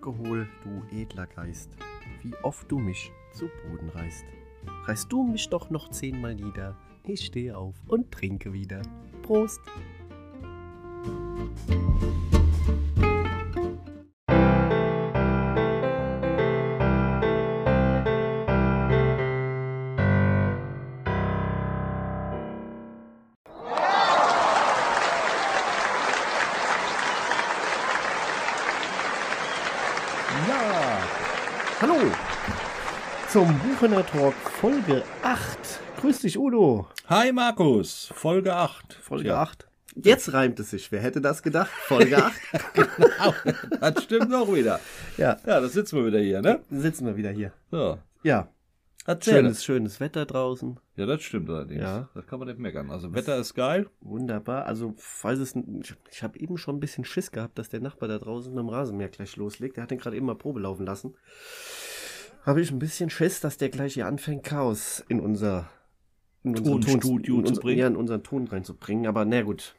Alkohol, du edler Geist, wie oft du mich zu Boden reißt. Reißt du mich doch noch zehnmal nieder, ich stehe auf und trinke wieder. Prost! Zum Buchener Talk Folge 8. Grüß dich, Udo. Hi Markus, Folge 8. Folge Ja, 8. Jetzt reimt es sich. Wer hätte das gedacht? Folge 8. Genau, das stimmt auch wieder. ja, Ja, da sitzen wir wieder hier, ne? sitzen wir wieder hier. So, Ja, erzähl. schönes, schönes Wetter draußen. Ja, das stimmt allerdings. Ja. Das kann man nicht meckern. Also Wetter ist geil. Wunderbar. Also, falls es. Ich, ich habe eben schon ein bisschen Schiss gehabt, dass der Nachbar da draußen mit dem Rasenmäher gleich loslegt. Der hat den gerade eben mal Probe laufen lassen. Habe ich ein bisschen Schiss, dass der gleich hier anfängt, Chaos in unser. In unseren Tonstudio in zu bringen. Ja, in unseren Ton reinzubringen. Aber na gut.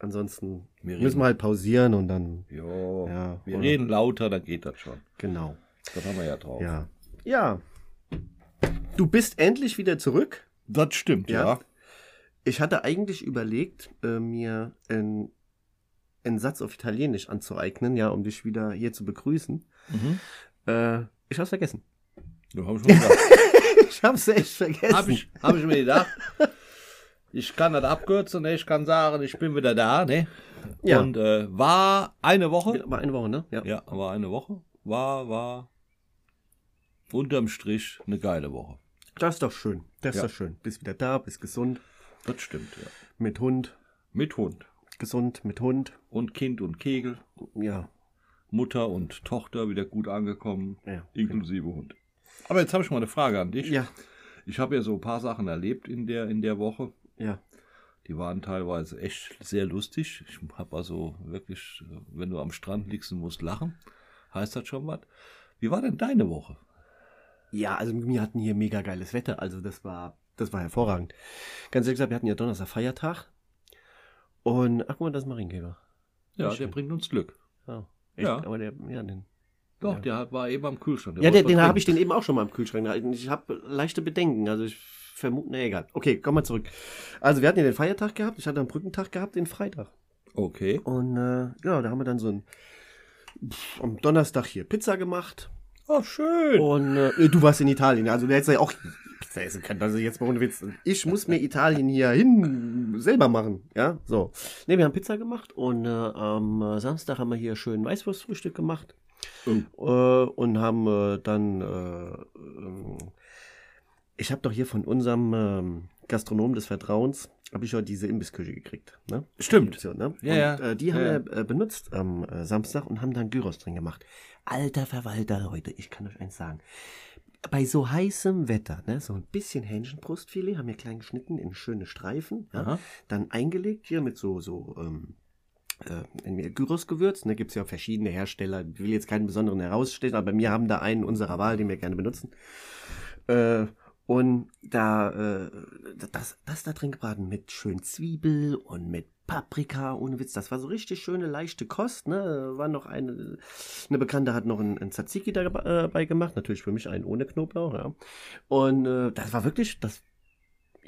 Ansonsten Wir müssen reden. wir halt pausieren und dann. Jo, Ja, wir oder- reden lauter, dann geht das schon. Genau. Das haben wir ja drauf. Ja. Ja. Du bist endlich wieder zurück. Das stimmt, Ja. ja. Ich hatte eigentlich überlegt, äh, mir einen, einen Satz auf Italienisch anzueignen, ja, um dich wieder hier zu begrüßen. Mhm. Äh, ich hab's vergessen. Ja, hab ich gedacht. ich hab's echt vergessen. hab, ich, hab ich mir gedacht. Ich kann das abkürzen, ne? ich kann sagen, ich bin wieder da, ne? Ja. Und äh, war eine Woche. War eine Woche, ne? Ja. Ja, war eine Woche. War, war unterm Strich eine geile Woche. Das ist doch schön. Das ist Ja. doch schön. Bist wieder da, bist gesund. Das stimmt, ja. Mit Hund. Mit Hund. Gesund mit Hund. Und Kind und Kegel. Ja. Mutter und Tochter wieder gut angekommen. Ja. Inklusive Hund. Aber jetzt habe ich mal eine Frage an dich. Ja. Ich habe ja so ein paar Sachen erlebt in der, in der Woche. Ja. Die waren teilweise echt sehr lustig. Ich habe also wirklich, wenn du am Strand liegst und musst lachen, heißt das schon was. Wie war denn deine Woche? Ja, also wir hatten hier mega geiles Wetter. Also das war, das war hervorragend. Ganz ehrlich gesagt, wir hatten ja Donnerstag Feiertag. Und, ach guck mal, das ist Marienkäfer. Ja, Schön. der bringt uns Glück. Ja. Ja. Aber der, ja, den. Doch, Ja. der war eben am Kühlschrank. Der Ja, wollte den, habe ich den eben auch schon mal im Kühlschrank. Ich habe leichte Bedenken. Also ich vermute, na egal. Okay, komm mal zurück. Also wir hatten ja den Feiertag gehabt. Ich hatte einen Brückentag gehabt, den Freitag. Okay. Und äh, ja, da haben wir dann so ein pff, am Donnerstag hier Pizza gemacht. Oh, schön. Und äh, du warst in Italien. Also du hättest ja auch Pizza essen können. Also jetzt mal ohne Witz. Ich muss mir Italien hier hin selber machen. Ja, so. Ne, wir haben Pizza gemacht und äh, am äh, Samstag haben wir hier schön Weißwurstfrühstück gemacht. Oh. Und haben äh, dann, äh, ähm, ich habe doch hier von unserem ähm, Gastronom des Vertrauens, habe ich ja diese Imbissküche gekriegt. Ne? Stimmt. So, ne? Ja, und, ja. Äh, die haben ja. wir äh, benutzt am äh, Samstag und haben dann Gyros drin gemacht. Alter Verwalter, Leute, ich kann euch eins sagen. Bei so heißem Wetter, ne, so ein bisschen Hähnchenbrustfilet, haben wir klein geschnitten in schöne Streifen, ja, dann eingelegt hier mit so, so, ähm, äh, in Gyrosgewürz, ne, gibt's ja verschiedene Hersteller, ich will jetzt keinen besonderen herausstellen, aber wir haben da einen unserer Wahl, den wir gerne benutzen. Äh, und da, äh, das, das da drin gebraten mit schön Zwiebel und mit Paprika, ohne Witz. Das war so richtig schöne, leichte Kost, ne. War noch eine, eine Bekannte hat noch ein, ein Tzatziki dabei gemacht. Natürlich für mich einen ohne Knoblauch, ja. Und äh, das war wirklich, das,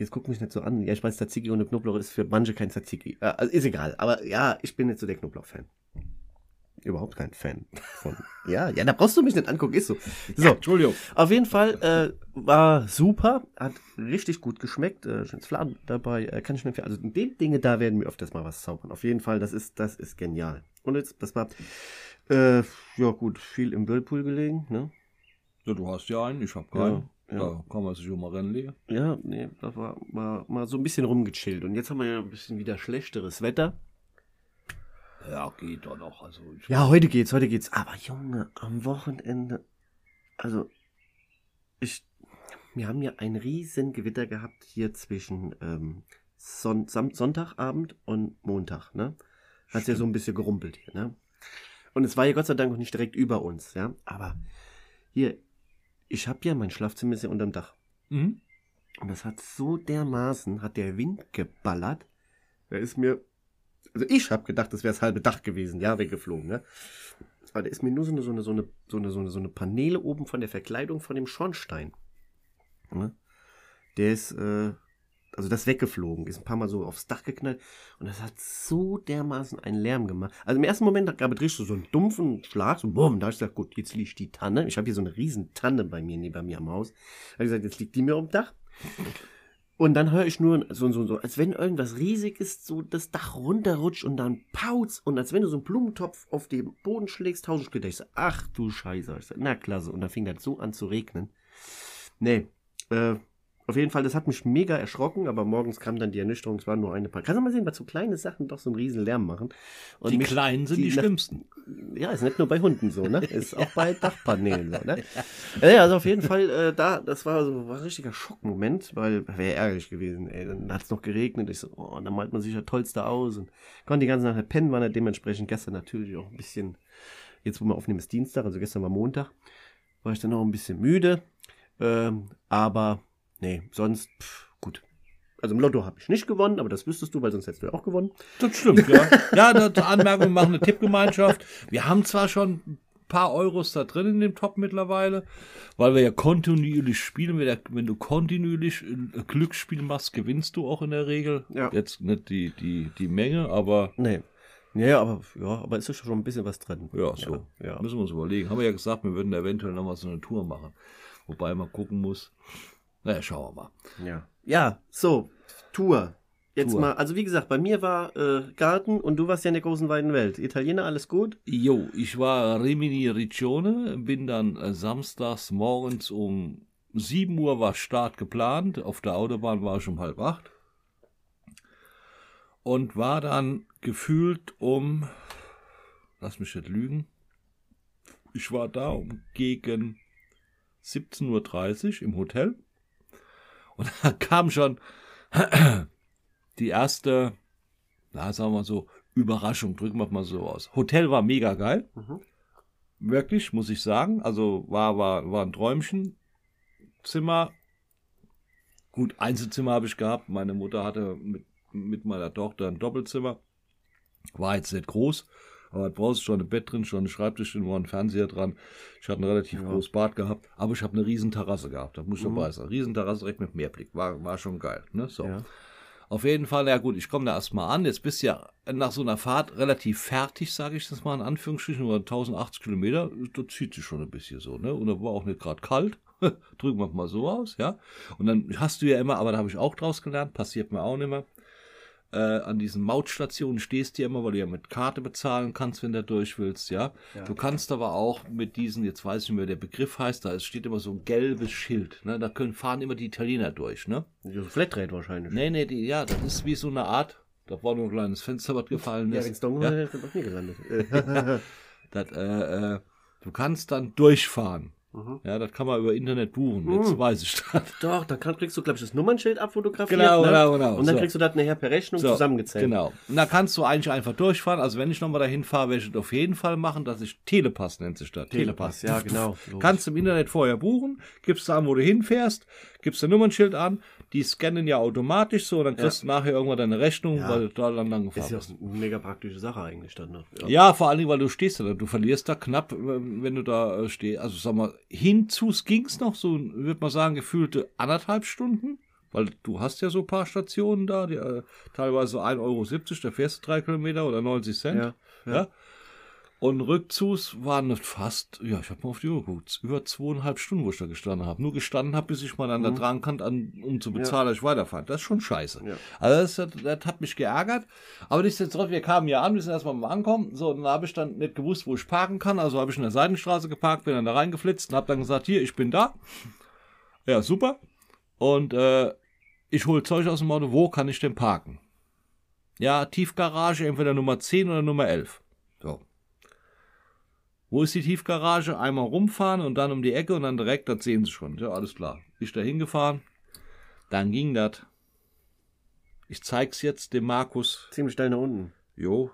jetzt guck mich nicht so an. Ja, ich weiß, Tzatziki ohne Knoblauch ist für manche kein Tzatziki. Äh, also ist egal. Aber ja, ich bin nicht so der Knoblauch-Fan. Überhaupt kein Fan von. Ja, ja, da brauchst du mich nicht angucken, ist so. So, Entschuldigung. auf jeden Fall äh, war super, hat richtig gut geschmeckt, äh, schönes Fladen dabei, äh, kann ich mir empfehlen. Also in den Dinge da werden wir öfters mal was zaubern. Auf jeden Fall, das ist, das ist genial. Und jetzt, das war, äh, ja gut, viel im Whirlpool gelegen, ne? Ja, du hast ja einen, ich habe keinen. Ja, ja. Da kann man sich schon mal reinlegen. Ja, nee, das war, war mal so ein bisschen rumgechillt. Und jetzt haben wir ja ein bisschen wieder schlechteres Wetter. Ja, geht doch noch. Also Ja, heute geht's, heute geht's. Aber Junge, am Wochenende, also ich, wir haben ja ein riesen Gewitter gehabt hier zwischen ähm, Son Sam Sonntagabend und Montag, ne? Hat's ja so ein bisschen gerumpelt hier, ne? Und es war ja Gott sei Dank noch nicht direkt über uns, ja? Aber hier, ich habe ja mein Schlafzimmer ist ja unterm Dach. Mhm. Und das hat so dermaßen, hat der Wind geballert, da ist mir Also ich habe gedacht, das wäre das halbe Dach gewesen, ja, weggeflogen, ne? Aber da ist mir nur so eine, so eine, so eine, so eine, so eine, so eine Paneele oben von der Verkleidung von dem Schornstein. Ne? Der ist, äh, also das ist weggeflogen, ist ein paar Mal so aufs Dach geknallt und das hat so dermaßen einen Lärm gemacht. Also im ersten Moment gab es richtig so einen dumpfen Schlag, so bumm, da hab ich gesagt, gut, jetzt liegt die Tanne. Ich habe hier so eine riesen Tanne bei mir, neben mir am Haus. Da hab ich gesagt, jetzt liegt die mir auf dem Dach. Und dann höre ich nur so, so, so, als wenn irgendwas Riesiges so das Dach runterrutscht und dann pauz und als wenn du so einen Blumentopf auf den Boden schlägst, tausend Splitter. Ich so, ach du Scheiße. Ich so, na klasse. Und dann fing das so an zu regnen. Nee, äh, auf jeden Fall, das hat mich mega erschrocken, aber morgens kam dann die Ernüchterung, es waren nur eine paar. Kannst du mal sehen, was so kleine Sachen doch so einen riesen Lärm machen. Und Die mich- Kleinen sind die, nach- schlimmsten. ja, ist nicht nur bei Hunden so, ne? Ist auch bei Dachpaneelen so, ne? Ja, ja, also auf jeden Fall, äh, da, das war so war ein richtiger Schockmoment, weil wäre ärgerlich gewesen, ey. Dann hat's noch geregnet, ich so, oh, und dann malt man sich ja tollste aus und konnte die ganze Nacht pennen, war dann dementsprechend gestern natürlich auch ein bisschen, jetzt wo wir aufnehmen, ist Dienstag, also gestern war Montag, war ich dann noch ein bisschen müde, ähm, aber nee, sonst, pff, gut. Also im Lotto habe ich nicht gewonnen, aber das wüsstest du, weil sonst hättest du ja auch gewonnen. Das stimmt, ja. Ja, das Anmerkung, wir machen eine Tippgemeinschaft. Wir haben zwar schon ein paar Euros da drin in dem Top mittlerweile, weil wir ja kontinuierlich spielen. Wenn, du kontinuierlich Glücksspiel machst, gewinnst du auch in der Regel. Ja. Jetzt nicht die, die, die Menge, aber Nee. Ja, aber, ja, aber es ist schon ein bisschen was drin. ja, so. Ja. Müssen wir uns überlegen. Haben wir ja gesagt, wir würden eventuell noch mal so eine Tour machen. Wobei man gucken muss. Naja, schauen wir mal. Ja. Ja, so, Tour. Jetzt Tour. mal, also wie gesagt, bei mir war äh, Garten und du warst ja in der großen weiten Welt. Italiener, alles gut? Jo, ich war Rimini Riccione, bin dann äh, samstags morgens um 7 Uhr war Start geplant, auf der Autobahn war ich um halb acht und war dann gefühlt um, lass mich nicht lügen, ich war da um gegen 17.30 Uhr im Hotel und da kam schon die erste, na sagen wir mal so, Überraschung, drücken wir mal so aus. Hotel war mega geil. Mhm. Wirklich, muss ich sagen. Also war, war, war ein Träumchen. Zimmer. Gut, Einzelzimmer habe ich gehabt. Meine Mutter hatte mit, mit meiner Tochter ein Doppelzimmer. War jetzt nicht groß, aber da brauchst du schon ein Bett drin, schon ein Schreibtisch drin, war ein Fernseher dran. Ich hatte ein relativ Ja. großes Bad gehabt, aber ich habe eine riesen Terrasse gehabt. Da muss ich Mhm. dabei sein. Riesen Terrasse direkt mit Meerblick. War, war schon geil. Ne? So. Ja. Auf jeden Fall, ja gut, ich komme da erstmal an. Jetzt bist du ja nach so einer Fahrt relativ fertig, sage ich das mal in Anführungsstrichen, oder 1080 Kilometer, das zieht sich schon ein bisschen so, ne? Und da war auch nicht gerade kalt. Drücken wir mal so aus, ja. Und dann hast du ja immer, aber da habe ich auch draus gelernt, passiert mir auch nicht mehr. Äh, an diesen Mautstationen stehst du ja immer, weil du ja mit Karte bezahlen kannst, wenn du durch willst, ja? Ja. Du kannst aber auch mit diesen, jetzt weiß ich nicht mehr, der Begriff heißt, da es steht immer so ein gelbes Schild, ne? Da können fahren immer die Italiener durch, ne? So Flatrate wahrscheinlich. Nee, nee, die, ja, das ist wie so eine Art, da war nur ein kleines Fenster, was gefallen Ja, ist. dunkel ja, wäre, hätte ich bei mir gelandet. Äh, das, äh, äh, du kannst dann durchfahren. Mhm. Ja, das kann man über Internet buchen. Jetzt Mhm. weiß ich das. Doch, da kann, kriegst du, glaube ich, das Nummernschild abfotografiert. Genau, ne? genau, genau. Und dann So. kriegst du das nachher per Rechnung zusammengezählt. Genau. Und da kannst du eigentlich einfach durchfahren. Also wenn ich nochmal dahin fahre, werde ich das auf jeden Fall machen, dass ich Telepass nennt sich das. Telepass, ja, genau. Kannst du im Internet vorher buchen, gibst du an, wo du hinfährst, gibst dein Nummernschild an, die scannen ja automatisch so, dann kriegst du nachher irgendwann deine Rechnung, Ja. weil du da dann lang gefahren Ist ja bist. auch eine mega praktische Sache eigentlich dann. Ne? Ja, vor allen Dingen, weil du stehst da, du verlierst da knapp, äh, wenn du da äh, stehst. Also sag mal, hinzu ging's noch so, würde man sagen, gefühlte anderthalb Stunden. Weil du hast ja so ein paar Stationen da, die, äh, teilweise 1,70 Euro, da fährst du drei Kilometer oder 90 Cent. Ja, Ja. Ja. Und rückzus waren fast, ja, ich habe mal auf die Uhr geguckt, über zweieinhalb Stunden, wo ich da gestanden habe. Nur gestanden habe, bis ich mal an der Drankant an, um zu bezahlen, dass ich weiterfahre. Das ist schon scheiße. Mhm. Ja. Also das, hat- das hat mich geärgert. Aber nichtsdestotrotz, wir kamen ja an, wir sind erstmal mal ankommen. So, und dann habe ich dann nicht gewusst, wo ich parken kann. Also habe ich in der Seitenstraße geparkt, bin dann da reingeflitzt und habe dann gesagt, hier, ich bin da. Ja, super. Und äh, ich hole Zeug aus dem Auto, wo kann ich denn parken? Ja, Tiefgarage, entweder Nummer 10 oder Nummer 11. So. Wo ist die Tiefgarage? Einmal rumfahren und dann um die Ecke und dann direkt, das sehen sie schon. Ja, alles klar. Ich da hingefahren. Dann ging das. Ich zeig's jetzt dem Markus. Ziemlich steil nach unten. Jo.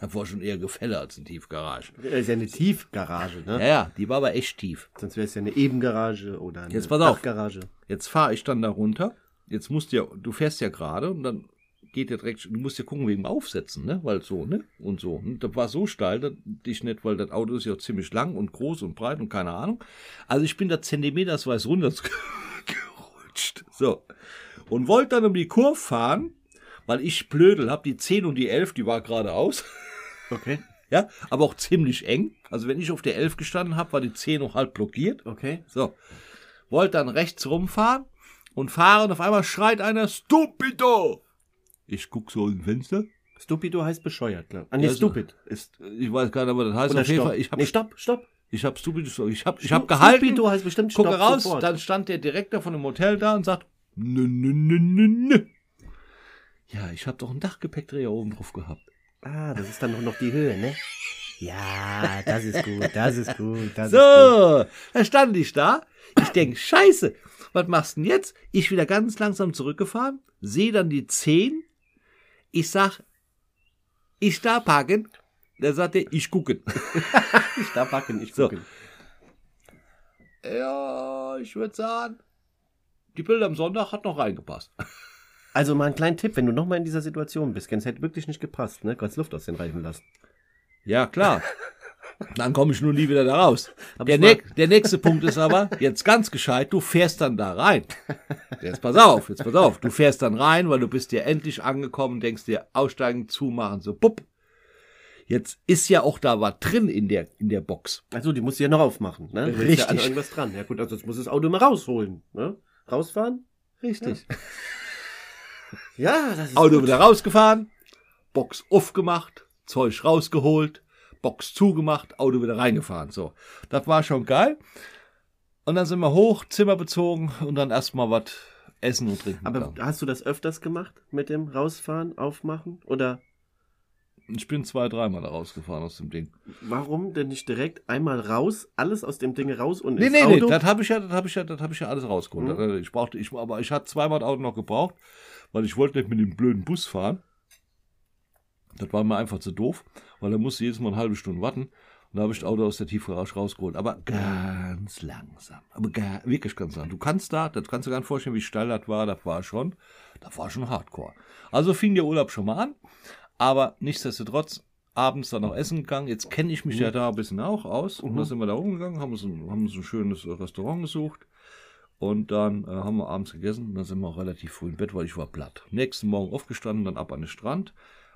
Das war schon eher Gefälle als eine Tiefgarage. Das ist ja eine Tiefgarage, ne? Ja, ja, die war aber echt tief. Sonst wäre es ja eine Ebengarage oder eine Jetzt pass auf. Dachgarage. Jetzt fahre ich dann da runter. Jetzt musst du ja, du fährst ja gerade und dann geht ja direkt, du musst ja gucken wegen dem Aufsetzen, ne? Weil so, ne? Und so. Und das war so steil, dass ich nicht, weil das Auto ist ja ziemlich lang und groß und breit und keine Ahnung. Also ich bin da zentimetersweise runtergerutscht. So. Und wollte dann um die Kurve fahren, weil ich blödel hab, die 10 und die 11, die war geradeaus. Okay. Ja, aber auch ziemlich eng. Also wenn ich auf der 11 gestanden habe, war die 10 noch halb blockiert. Okay. So. Wollte dann rechts rumfahren und fahre und auf einmal schreit einer Stupido. Ich guck so im Fenster. Stupido heißt bescheuert, glaube ich. Ah, nee, Ja, so. stupid ist. Ich weiß gar nicht, aber das heißt Oder auf jeden. Fall, ich habe nee, stopp, stopp. ich hab Stupido, ich habe ich hab gehalten, Stupido heißt bestimmt gucke stopp raus, sofort. dann stand der Direktor von dem Hotel da und sagt, nö, nö, nö, nö, nö. Ja, ich habe doch einen Dachgepäckträger oben drauf gehabt. Ah, das ist dann noch die Höhe, ne? Ja, das ist gut, das ist gut, das ist gut. So, da stand ich da. Ich denk, scheiße, was machst du denn jetzt? Ich wieder ganz langsam zurückgefahren, sehe dann die 10. Ich sag, ich da parken. Da sagt er, ich gucken. Ich da backen, ich So. gucken. ja, ich würde sagen, die Bilder am Sonntag hat noch reingepasst. Also mal einen kleinen Tipp, wenn du nochmal in dieser Situation bist, es hätte wirklich nicht gepasst, ne? Kannst Luft aus den Reifen lassen. Ja, klar. Dann komme ich nur nie wieder da raus. Der, ne der nächste Punkt ist aber, jetzt ganz gescheit, du fährst dann da rein. Jetzt pass auf, jetzt pass auf. Du fährst dann rein, weil du bist ja endlich angekommen, denkst dir, aussteigen, zumachen, so bupp. Jetzt ist ja auch da was drin in der, in der Box. Also, die musst du ja noch aufmachen, ne? Da ist Richtig. Ja an irgendwas dran. Ja gut, also jetzt muss das Auto mal rausholen, ne? Rausfahren? Richtig. Ja, das ist Auto gut. wieder rausgefahren, Box aufgemacht, Zeug rausgeholt, Box zugemacht, Auto wieder reingefahren. So, das war schon geil. Und dann sind wir hoch, Zimmer bezogen und dann erstmal was essen und trinken. Aber gegangen. hast du das öfters gemacht mit dem Rausfahren, Aufmachen? Oder ich bin zwei, dreimal rausgefahren aus dem Ding. warum denn nicht direkt einmal raus, alles aus dem Ding raus und Nee, ins nee, nee, Auto? das habe ich ja, das habe ich ja, das habe ich ja alles rausgeholt. Mhm. Ich brauchte, ich, aber ich hatte zweimal das Auto noch gebraucht, weil ich wollte nicht mit dem blöden Bus fahren. Das war mir einfach zu doof, weil da musste jedes Mal eine halbe Stunde warten. Und da habe ich das Auto aus der Tiefgarage rausgeholt. Aber ganz langsam. Aber gar, wirklich ganz langsam. Du kannst da, das kannst du gar nicht vorstellen, wie steil das war. Das war schon, das war schon hardcore. Also fing der Urlaub schon mal an. Aber nichtsdestotrotz, abends dann noch essen gegangen. Jetzt kenne ich mich ja da ein bisschen auch aus. Und Mhm. dann sind wir da rumgegangen, haben uns ein, haben uns ein schönes Restaurant gesucht. Und dann äh, haben wir abends gegessen. Und dann sind wir auch relativ früh im Bett, weil ich war platt. Nächsten Morgen aufgestanden, dann ab an den Strand.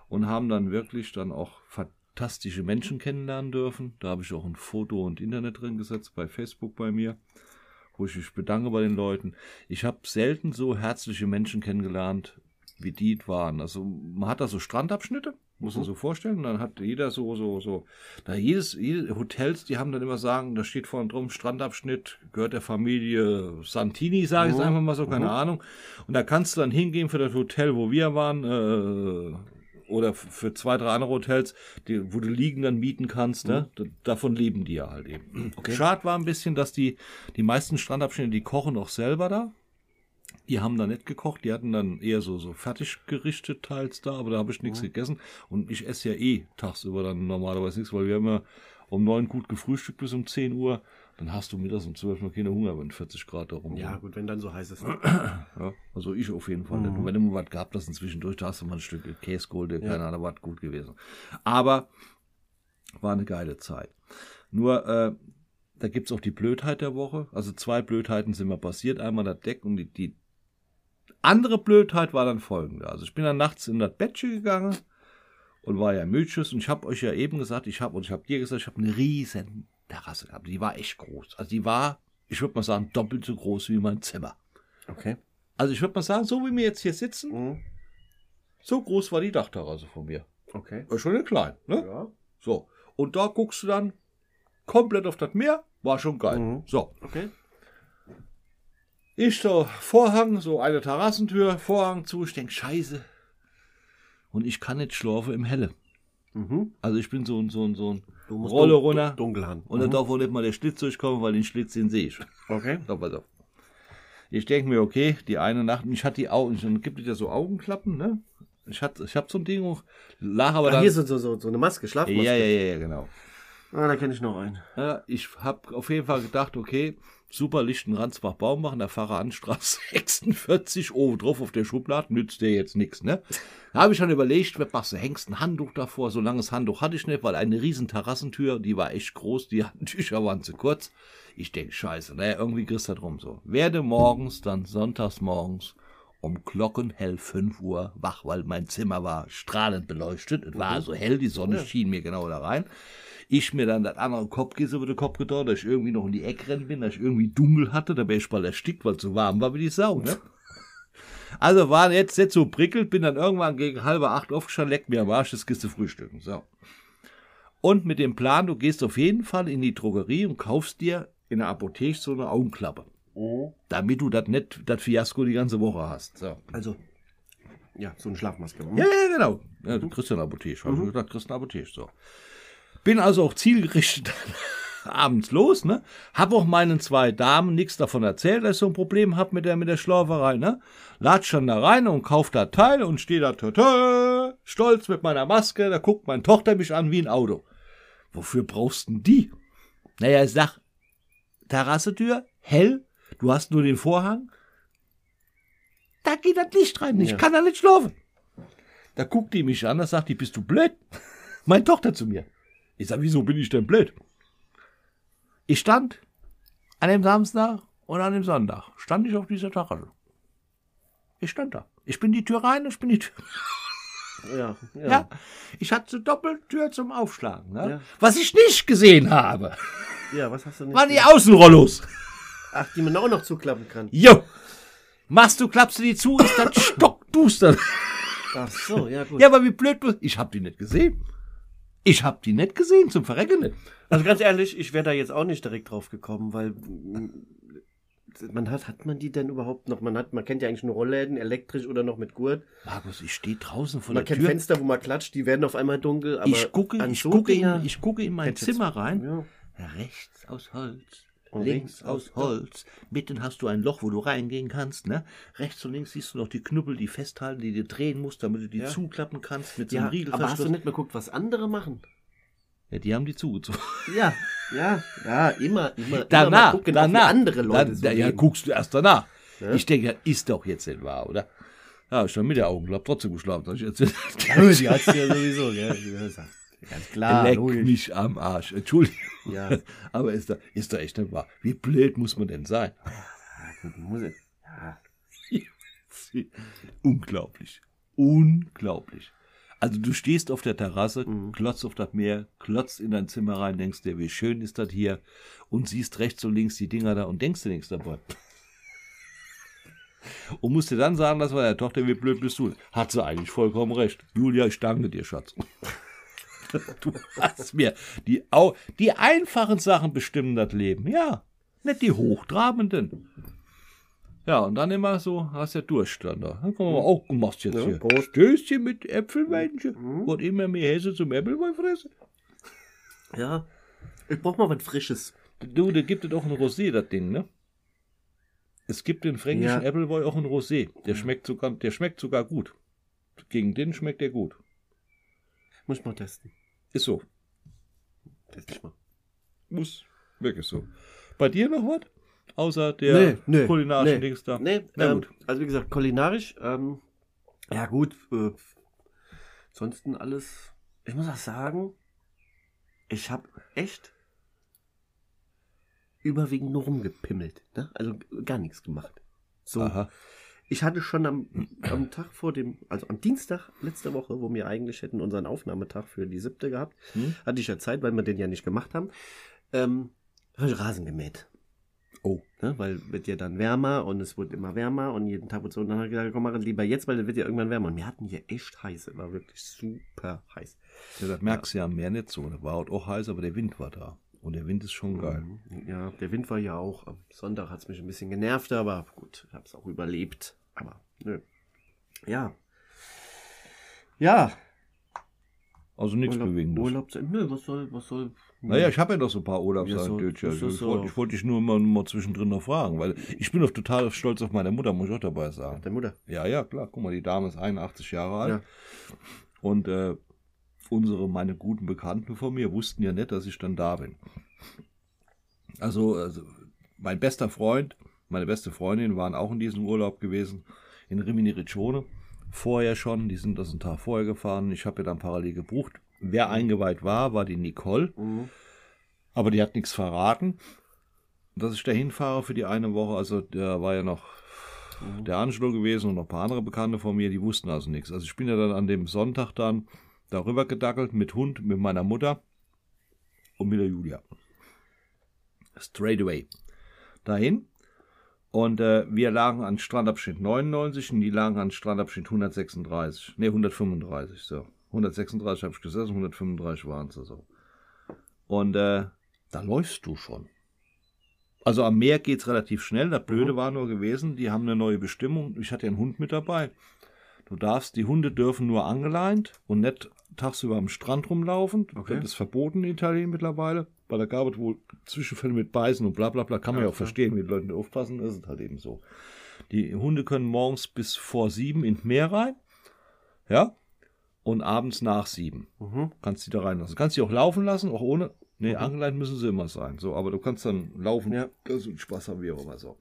Und haben dann wirklich dann auch fantastische Menschen kennenlernen dürfen. Da habe ich auch ein Foto und Internet drin gesetzt bei Facebook bei mir, wo ich mich bedanke bei den Leuten. Ich habe selten so herzliche Menschen kennengelernt, wie die waren. Also man hat da so Strandabschnitte, muss man so vorstellen. Dann hat jeder so, so, so, da jedes, jede Hotels, die haben dann immer sagen, da steht vorne drum, Strandabschnitt gehört der Familie Santini, sage ich Mhm. einfach mal so, keine Mhm. Ahnung. Und da kannst du dann hingehen für das Hotel, wo wir waren, äh, oder für zwei, drei andere Hotels, die, wo du liegen dann mieten kannst, ne? D- Davon leben die ja halt eben. Okay. Schade war ein bisschen, dass die, die meisten Strandabschnitte, die kochen auch selber da. Die haben da nicht gekocht, die hatten dann eher so, so Fertiggerichte teils da, aber da habe ich nichts gegessen. Und ich esse ja eh tagsüber dann normalerweise nichts, weil wir haben ja um neun gut gefrühstückt bis um 10 Uhr. Dann hast du mittags um 12 noch keine Hunger, wenn 40 Grad da rum ja gut, wenn dann so heiß ist. Ja, also ich auf jeden Fall. nicht. Mhm. Und wenn du mal was gehabt hast, zwischendurch, da hast du mal ein Stück Käse geholt, keine Ahnung, was gut gewesen. Aber war eine geile Zeit. Nur, äh, da gibt's auch die Blödheit der Woche. Also zwei Blödheiten sind mir passiert. Einmal das Deck und die, die andere Blödheit war dann folgende. Also ich bin dann nachts in das Bettchen gegangen und war ja müdsches und ich habe euch ja eben gesagt, ich habe und ich habe dir gesagt, ich habe eine riesen Terrasse gehabt. Die war echt groß. Also die war, ich würde mal sagen, doppelt so groß wie mein Zimmer. Okay. Also ich würde mal sagen, so wie wir jetzt hier sitzen, Mhm. so groß war die Dachterrasse von mir. Okay. War schon klein, ne? Ja. So. Und da guckst du dann komplett auf das Meer, war schon geil. Mhm. So. Okay. Ich so, Vorhang, so eine Terrassentür, Vorhang zu, ich denk, scheiße. Und ich kann nicht schlafen im Helle. Mhm. Also ich bin so ein, so ein, so ein Du musst Rolle dun- runter. Dunkel haben. Und da darf auch nicht mal der Schlitz durchkommen, weil den Schlitz, den sehe ich. Okay. So, pass auf. Ich denke mir, okay, die eine Nacht, und ich hatte die Augen, dann gibt es ja so Augenklappen, ne? Ich hatte, ich habe so ein Ding, lag aber Ah, dann. hier so, so, so, so eine Maske, Schlafmaske. ja, ja, ja, ja, genau. Ah, da kenne ich noch einen. Ja, ich habe auf jeden Fall gedacht, okay, super Lichtenransbach Baum machen, der Fahrer Anstraße 46 oben drauf auf der Schublade, nützt dir jetzt nichts, ne? Da habe ich schon überlegt, was machst du, hängst ein Handtuch davor, so langes Handtuch hatte ich nicht, weil eine riesen Terrassentür, die war echt groß, die Tücher waren zu kurz. Ich denke, scheiße, naja, irgendwie kriegst du da drum so. Werde morgens, dann sonntags morgens, um glockenhell 5 Uhr wach, weil mein Zimmer war strahlend beleuchtet. Es war also hell, die Sonne schien mir genau da rein. Ich mir dann das andere Kopfkissen über den Kopf getan, dass ich irgendwie noch in die Ecke rennen bin, dass ich irgendwie dunkel hatte, da bin ich bald erstickt, weil es so warm war wie die Sau, ne? Also war jetzt nicht so prickelt, bin dann irgendwann gegen halbe acht aufgestanden, leck mir am Arsch, das Kiste frühstücken, so. Und mit dem Plan, du gehst auf jeden Fall in die Drogerie und kaufst dir in der Apotheke so eine Augenklappe. Damit du das nicht, das Fiasko die ganze Woche hast. So. Also, ja, so eine Schlafmaske. Hm? Ja, ja, genau. Ja, du kriegst ja eine Apotheke. Hab ich gesagt, kriegst eine Apotheke. So. Bin also auch zielgerichtet abends los, ne? Hab auch meinen zwei Damen nichts davon erzählt, dass ich so ein Problem hab mit der, mit der Schlauferei, ne? Latsch dann da rein und kauf da Teil und steh da tata, stolz mit meiner Maske, da guckt meine Tochter mich an wie ein Auto. Wofür brauchst denn die? Naja, ich sag, Terrassetür, hell, du hast nur den Vorhang, da geht das Licht rein, ich Ja. kann da nicht schlafen. Da guckt die mich an, da sagt die, bist du blöd? Meine Tochter zu mir. Ich sag, wieso bin ich denn blöd? Ich stand an dem Samstag und an dem Sonntag, stand ich auf dieser Terrasse. Ich stand da. Ich bin die Tür rein, ich bin die Tür. Ja, ja. Ja. Ich hatte eine Doppeltür zum Aufschlagen. Ne? Ja. Was ich nicht gesehen habe, Ja, was hast du nicht? waren die Außenrollos. Ach, die man auch noch zuklappen kann. Jo. Machst du, klappst du die zu, ist das stockduster. Ach so, ja gut. Ja, aber wie blöd du. Ich hab die nicht gesehen. Ich hab die nicht gesehen, zum Verrecken. Also ganz ehrlich, ich wäre da jetzt auch nicht direkt drauf gekommen, weil mm, man hat, hat man die denn überhaupt noch? Man hat, man kennt ja eigentlich nur Rollläden, elektrisch oder noch mit Gurt. Markus, ich stehe draußen vor Man der kennt Tür. Fenster, wo man klatscht, die werden auf einmal dunkel. Aber ich gucke, ich, so gucke in, ich gucke in mein Zimmer rein. Ja. Rechts aus Holz. Und links aus Holz. Mitten hast du ein Loch, wo du reingehen kannst. Ne? Rechts und links siehst du noch die Knüppel, die festhalten, die du drehen musst, damit du die Ja. zuklappen kannst mit so Ja, einem Riegel. aber hast du nicht mal geguckt, was andere machen? Ja, die haben die zugezogen. Ja, ja, ja, immer, immer. immer Danach, gucken, auch wie danach. andere Leute dann, so ja, guckst du erst danach. Ja. Ich denke, ist doch jetzt nicht wahr, oder? Ja, schon mit der Augenklappe trotzdem geschlafen. hab Ich erzählt. Ja, die hat's ja sowieso, gell? Ganz klar, Leck logisch. mich am Arsch. Entschuldigung. Ja, Aber ist da, ist da echt nicht wahr. Wie blöd muss man denn sein? gut, muss ich. Ja. Unglaublich. Unglaublich. Also du stehst auf der Terrasse, Mhm. klotzt auf das Meer, klotzt in dein Zimmer rein, denkst dir, wie schön ist das hier und siehst rechts und links die Dinger da und denkst dir nichts dabei. Und musst dir dann sagen, das war der Tochter, wie blöd bist du. Hat sie eigentlich vollkommen recht. Julia, ich danke dir, Schatz. Du hast mir die, Au die einfachen Sachen bestimmen das Leben. Ja, nicht die hochtrabenden. Ja, und dann immer so, hast ja Durst dann da. Dann kommen wir auch, du machst jetzt Ja, hier Prost. Stößchen mit Äpfelmännchen. Mhm. Und immer mehr Hesse zum Äpfelwein fressen. ja. Ich brauch mal was Frisches. Du, da gibt es auch ein Rosé, das Ding, ne? Es gibt den fränkischen Ja. Äppelwein auch ein Rosé. Der schmeckt sogar, der schmeckt sogar gut. Gegen den schmeckt der gut. Muss ich mal testen. Ist so. Muss. Wirklich so. Bei dir noch was? Außer der kulinarischen nee, Dings da. Nee, Na ähm, gut. also wie gesagt, kulinarisch, ähm, ja gut, äh, ansonsten alles, ich muss auch sagen, ich habe echt überwiegend nur rumgepimmelt, ne? also gar nichts gemacht. So, Aha. Ich hatte schon am, am Tag vor dem, also am Dienstag letzte Woche, wo wir eigentlich hätten unseren Aufnahmetag für die siebte gehabt, Hm? hatte ich ja Zeit, weil wir den ja nicht gemacht haben, ähm, habe ich Rasen gemäht. Oh. Ne, weil wird ja dann wärmer und es wird immer wärmer und jeden Tag wird so. Und dann habe ich gesagt, komm, mach es lieber jetzt, weil es wird ja irgendwann wärmer. Und wir hatten hier echt heiß. Es war wirklich super heiß. Ja, das merkst du ja am Meer nicht so. Da war halt auch heiß, aber der Wind war da. Und der Wind ist schon geil. Mhm. Ja, der Wind war ja auch. Am Sonntag hat es mich ein bisschen genervt, aber gut, ich habe es auch überlebt. Aber nö. Ja. Ja. Also nichts Urlaub, Bewegendes. Urlaub, nö, was soll, was soll. Naja, ich habe ja noch so ein paar Ja, so- Urlaubsantötchen. das ist ich so- wollte ich wollte dich nur mal, mal zwischendrin noch fragen, weil ich bin doch total stolz auf meine Mutter, muss ich auch dabei sagen. Der Mutter. Ja, ja, klar. Guck mal, die Dame ist 81 Jahre alt. Ja. Und äh, unsere, meine guten Bekannten von mir wussten ja nicht, dass ich dann da bin. Also, also mein bester Freund, meine beste Freundin waren auch in diesem Urlaub gewesen, in Rimini Riccione. Vorher schon, die sind das einen Tag vorher gefahren. Ich habe ja dann parallel gebucht. Wer eingeweiht war, war die Nicole. Mhm. Aber die hat nichts verraten, dass ich da hinfahre für die eine Woche. Also da war ja noch der Angelo gewesen und noch ein paar andere Bekannte von mir, die wussten also nichts. Also ich bin ja dann an dem Sonntag dann darüber gedackelt mit Hund, mit meiner Mutter und mit der Julia. Straight away. Dahin. Und äh, wir lagen an Strandabschnitt 99 und die lagen an Strandabschnitt 136. Ne, 135, so. 136 habe ich gesessen, 135 waren es so. Und äh, da läufst du schon. Also am Meer geht's relativ schnell. Das Blöde war nur gewesen, die haben eine neue Bestimmung. Ich hatte ja einen Hund mit dabei. Du darfst, die Hunde dürfen nur angeleint und nicht tagsüber am Strand rumlaufen. Okay. Das ist verboten in Italien mittlerweile. Weil da gab es wohl Zwischenfälle mit Beißen und bla bla bla. Kann man ja, Ja, auch verstehen, wie die Leute aufpassen. Das ist halt eben so. Die Hunde können morgens bis vor sieben ins Meer rein. Ja. Und abends nach sieben. Mhm. Kannst die da reinlassen. Kannst die auch laufen lassen, auch ohne. Nee, angeleint müssen sie immer sein. So, aber du kannst dann laufen, Ja. also Spaß haben, wie auch immer so.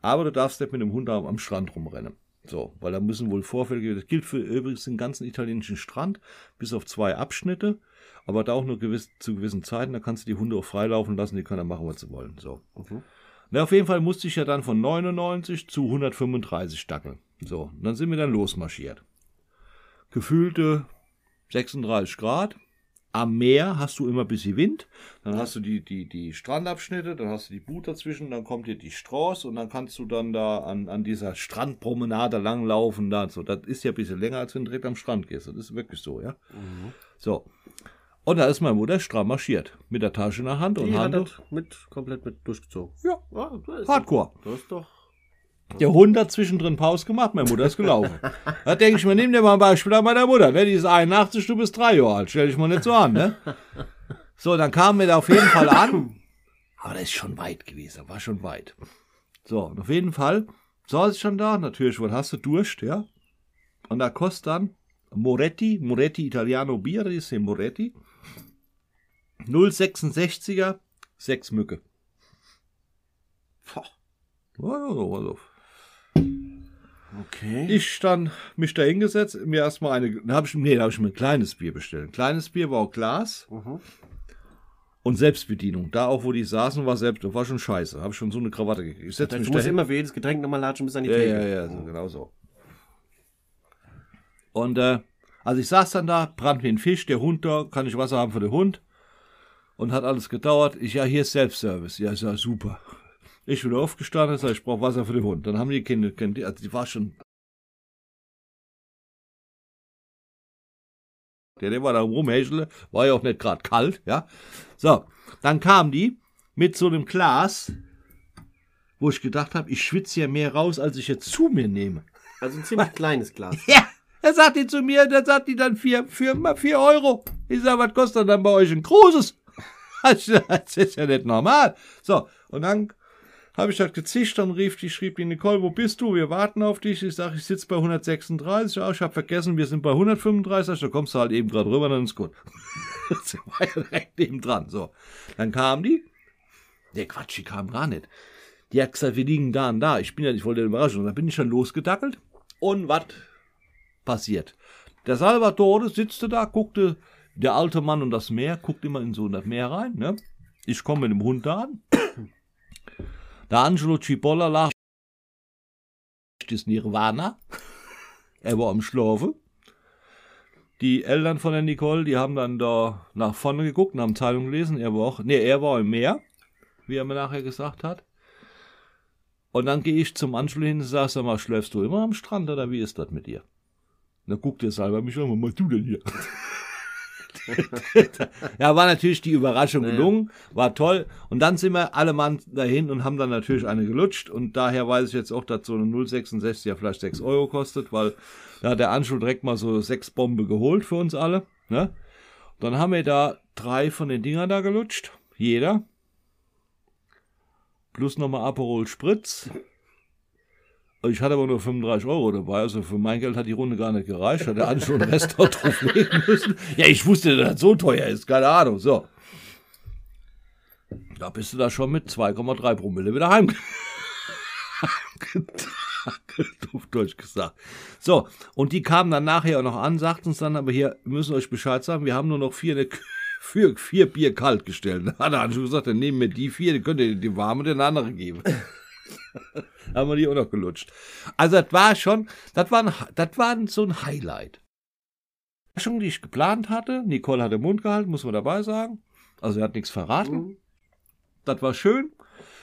Aber du darfst nicht mit dem Hund am Strand rumrennen. So, weil da müssen wohl Vorfälle geben. Das gilt für übrigens den ganzen italienischen Strand, bis auf zwei Abschnitte, aber da auch nur gewiss, zu gewissen Zeiten, da kannst du die Hunde auch freilaufen lassen, die können dann machen, was sie wollen. So. Mhm. Na, auf jeden Fall musste ich ja dann von 99 zu 135 dackeln. So, und dann sind wir dann losmarschiert. Gefühlte 36 Grad. Am Meer hast du immer ein bisschen Wind. Dann hast du die, die, die Strandabschnitte, dann hast du die Boot dazwischen, dann kommt dir die Straße und dann kannst du dann da an, an dieser Strandpromenade langlaufen. Da. So, das ist ja ein bisschen länger, als wenn du direkt am Strand gehst. Das ist wirklich so, ja. Mhm. So. Und da ist meine Mutter stramm marschiert. Mit der Tasche in der Hand und Die hat Handtuch. das mit, komplett mit durchgezogen. Ja, Ja, ist Hardcore. Das ist doch. Der Hund hat zwischendrin Pause gemacht, meine Mutter ist gelaufen. da denke ich mir, nimm dir mal ein Beispiel an meiner Mutter, ne? Die ist 81, du bist drei Jahre alt, stell dich mal nicht so an, ne? So, dann kamen wir da auf jeden Fall an. Aber das ist schon weit gewesen, war schon weit. So, und auf jeden Fall saß ich schon da, natürlich, was hast du Durst, ja? Und da kostet dann Moretti, Moretti Italiano Bier, ist der Moretti. 0,66er, 6 Mücke. Boah. Ja, ja, also. Okay. Ich dann mich da hingesetzt, mir erstmal eine, da habe ich, nee, da habe ich mir ein kleines Bier bestellt. Ein kleines Bier war auch Glas Mhm. und Selbstbedienung. Da auch, wo die saßen, war selbst, war schon scheiße. Habe ich schon so eine Krawatte gekriegt. Ich setze Du mich musst da immer für jedes Getränk nochmal latschen bis an die ja, Theke. ja, ja, so, genau so. Und äh, also ich saß dann da, brannte mir ein Fisch, der Hund da, kann ich Wasser haben für den Hund? Und hat alles gedauert. Ich, ja, hier ist Selbstservice. Ja, ich sag, super. Ich bin aufgestanden, sag, ich brauche Wasser für den Hund. Dann haben die Kinder, also die war schon. Der, der war da rumhäschele, war ja auch nicht gerade kalt, ja. So, dann kam die mit so einem Glas, wo ich gedacht habe, ich schwitze ja mehr raus, als ich jetzt zu mir nehme. Also ein ziemlich kleines Glas. Ja, da sagt die zu mir, da sagt die dann vier, vier, mal vier Euro. Ich sag, was kostet dann bei euch ein großes? Das ist ja nicht normal. So, und dann habe ich das gezischt, dann rief die, schrieb die Nicole, wo bist du? Wir warten auf dich. Ich sage, ich sitze bei 136. Ja, ich habe vergessen, wir sind bei 135. Da kommst du halt eben gerade rüber, dann ist gut. Das war ja direkt neben dran. So, dann kam die. Der Quatsch, die kam gar nicht. Die hat gesagt, wir liegen da und da. Ich bin ja, ich wollte überraschen. Und dann bin ich schon losgedackelt. Und was passiert? Der Salvatore sitzt da, guckte, der alte Mann und das Meer, guckt immer in so das Meer rein, ne? Ich komme mit dem Hund da an. Der Angelo Cipolla lag. Das ist Nirvana. Er war am Schlafen. Die Eltern von der Nicole, die haben dann da nach vorne geguckt und haben Zeitung gelesen. Er war auch, nee, er war im Meer, wie er mir nachher gesagt hat. Und dann gehe ich zum Angelo hin und sage, sag mal, schläfst du immer am Strand oder wie ist das mit dir? Und dann guckt der Salva mich an, was machst du denn hier? ja, war natürlich die Überraschung Ja, ja. gelungen, war toll. Und dann sind wir alle Mann dahin und haben dann natürlich eine gelutscht. Und daher weiß ich jetzt auch, dass so eine 0,66 ja vielleicht 6 Euro kostet, weil da hat der Anschluss direkt mal so sechs Bombe geholt für uns alle. Ne? Dann haben wir da drei von den Dingern da gelutscht. Jeder. Plus nochmal Aperol Spritz. Ich hatte aber nur 35 Euro dabei, also für mein Geld hat die Runde gar nicht gereicht. Hat der andere schon Rest noch drauflegen müssen. Ja, ich wusste, dass das so teuer ist, keine Ahnung. So. Da bist du da schon mit 2,3 Promille wieder heim. Doof Deutsch gesagt. So, und die kamen dann nachher auch noch an, sagten uns dann, aber hier müssen euch Bescheid sagen, wir haben nur noch vier, ne, vier, vier Bier kalt gestellt. Da hat er schon gesagt, dann nehmen wir die vier, die könnt ihr die warme den anderen geben. haben wir die auch noch gelutscht. Also das war schon, das war, ein, das war so ein Highlight. Schon, die ich geplant hatte. Nicole hat den Mund gehalten, muss man dabei sagen. Also er hat nichts verraten. Mhm. Das war schön.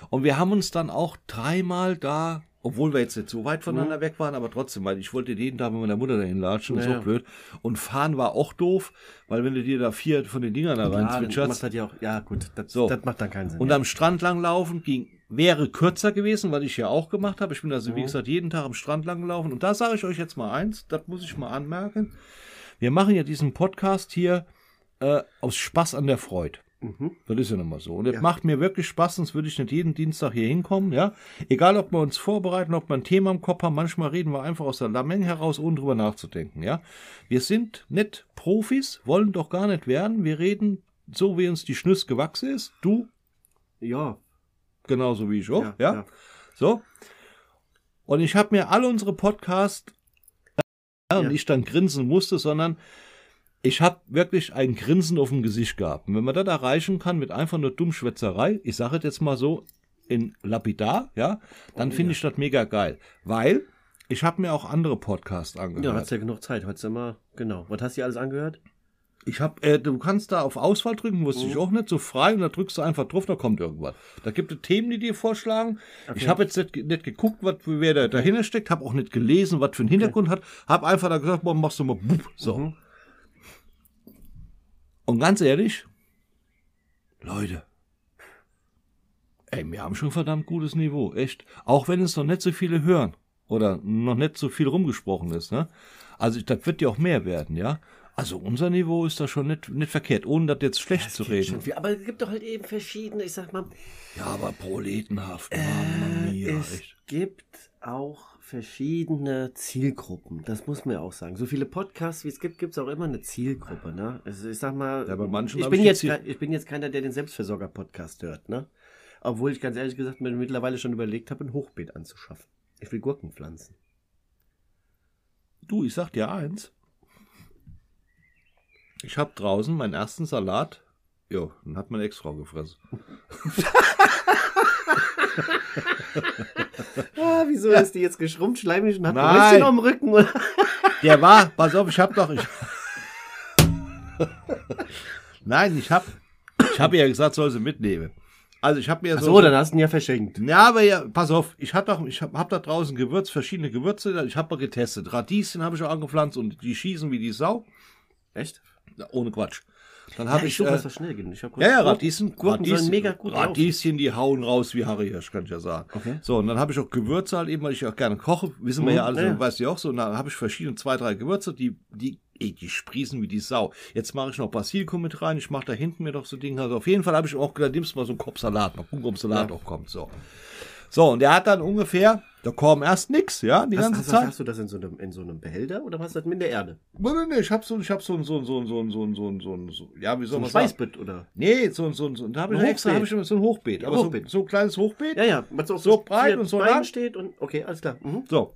Und wir haben uns dann auch dreimal da, obwohl wir jetzt nicht so weit voneinander weg waren, aber trotzdem, weil ich wollte jeden Tag mit meiner Mutter dahin latschen, ist Ja, auch ja. blöd. Und fahren war auch doof, weil wenn du dir da vier von den Dingern da rein Ja, zwitscherst, das ja auch, ja gut, das, So. das macht dann keinen Sinn. und ja. am Strand langlaufen ging, wäre kürzer gewesen, weil ich ja auch gemacht habe. Ich bin also, wie Mhm. gesagt, jeden Tag am Strand langgelaufen. Und da sage ich euch jetzt mal eins, das muss ich mal anmerken. Wir machen ja diesen Podcast hier äh, aus Spaß an der Freude. Mhm. Das ist ja nun mal so. Und es Ja. macht mir wirklich Spaß, sonst würde ich nicht jeden Dienstag hier hinkommen, ja. Egal, ob wir uns vorbereiten, ob wir ein Thema im Kopf haben, manchmal reden wir einfach aus der Lameng heraus, ohne drüber nachzudenken, ja. Wir sind nicht Profis, wollen doch gar nicht werden. Wir reden so, wie uns die Schnüss gewachsen ist. Du, ja, genauso wie ich auch, ja, ja. ja. So. Und ich habe mir alle unsere Podcasts ja, und ich dann grinsen musste, sondern ich habe wirklich ein Grinsen auf dem Gesicht gehabt. Und wenn man das erreichen kann mit einfach nur Dummschwätzerei, ich sage es jetzt mal so in lapidar, ja, dann Oh, finde ja. ich das mega geil. Weil ich habe mir auch andere Podcasts angehört. Ja, hast ja genug Zeit. Heute immer, genau. Was hast du dir alles angehört? Ich hab, äh, du kannst da auf Auswahl drücken, wusste ich Mhm. auch nicht, so frei und da drückst du einfach drauf, da kommt irgendwas. Da gibt es Themen, die dir vorschlagen. Okay. Ich habe jetzt nicht, nicht geguckt, was, wer da dahinter steckt, habe auch nicht gelesen, was für einen Hintergrund hat, habe einfach da gesagt, boah, machst du mal, bup, so. Mhm. Und ganz ehrlich, Leute, ey, wir haben schon verdammt gutes Niveau, echt. Auch wenn es noch nicht so viele hören oder noch nicht so viel rumgesprochen ist, ne? Also das wird ja auch mehr werden, ja. Also unser Niveau ist da schon nicht, nicht verkehrt, ohne das jetzt schlecht zu reden. Aber es gibt doch halt eben verschiedene, ich sag mal, Ja, aber proletenhaft, Mamma mia, Äh, es echt. gibt auch verschiedene Zielgruppen. Das muss man ja auch sagen. So viele Podcasts, wie es gibt, gibt es auch immer eine Zielgruppe. Ne? Also ich sag mal, Ja, bei manchen ich, bin ich jetzt, ich bin jetzt keiner, der den Selbstversorger-Podcast hört. Ne? Obwohl ich ganz ehrlich gesagt mir mittlerweile schon überlegt habe, ein Hochbeet anzuschaffen. Ich will Gurken pflanzen. Du, ich sag dir eins. Ich habe draußen meinen ersten Salat. Jo, dann hat meine Ex-Frau gefressen. Ah, wieso ist die jetzt geschrumpft, schleimig und hat ein Nein. Röschen am Rücken? Oder? Der war, pass auf, ich hab doch, ich. Nein, ich hab, ich habe ja gesagt, soll sie mitnehmen. Also ich habe mir Ach so. so, dann hast du ihn ja verschenkt. Ja, aber ja, pass auf, ich hab doch, ich hab, hab da draußen Gewürz, verschiedene Gewürze, ich habe mal getestet. Radieschen habe ich auch angepflanzt und die schießen wie die Sau. Echt? Ja, Ohne Quatsch. Dann Ja, habe ich ich. suche äh, schnell geht. Ich hab ja, ja, Radieschen, Gurken Radieschen, mega gut. Radieschen, die hauen raus wie Harry Hirsch, kann ich ja sagen. Okay. So, und dann habe ich auch Gewürze halt eben, weil ich auch gerne koche, wissen wir Mhm, ja alle, ja, ja. weißt du ja auch so, und dann habe ich verschiedene, zwei, drei Gewürze, die, die, ey, die sprießen wie die Sau. Jetzt mache ich noch Basilikum mit rein, ich mache da hinten mir doch so Dinge, also auf jeden Fall habe ich auch gedacht, nimmst mal so einen Kopf Salat, mal gucken, ob Salat Ja. auch kommt, so. So, und der hat dann ungefähr, da kam erst nix, ja, die Hast, ganze hast, Zeit. hast du das in so, einem, in so einem Behälter oder hast du das mit der Erde? Nee, nee, nee, ich hab so, ich hab so, ein- so, ein- so, ein- so, ein- so, ein- so, ein- so, ein- so, ja, wie So soll ein man sagen? Schweißbett oder? Nee, so, so, so, da habe ich Ein extra, habe ich so ein Hochbeet, Ja, aber Hochbeet. So, so ein kleines Hochbeet. Ja, ja, was auf So breit und so lang? steht und okay, alles klar. Mhm. So.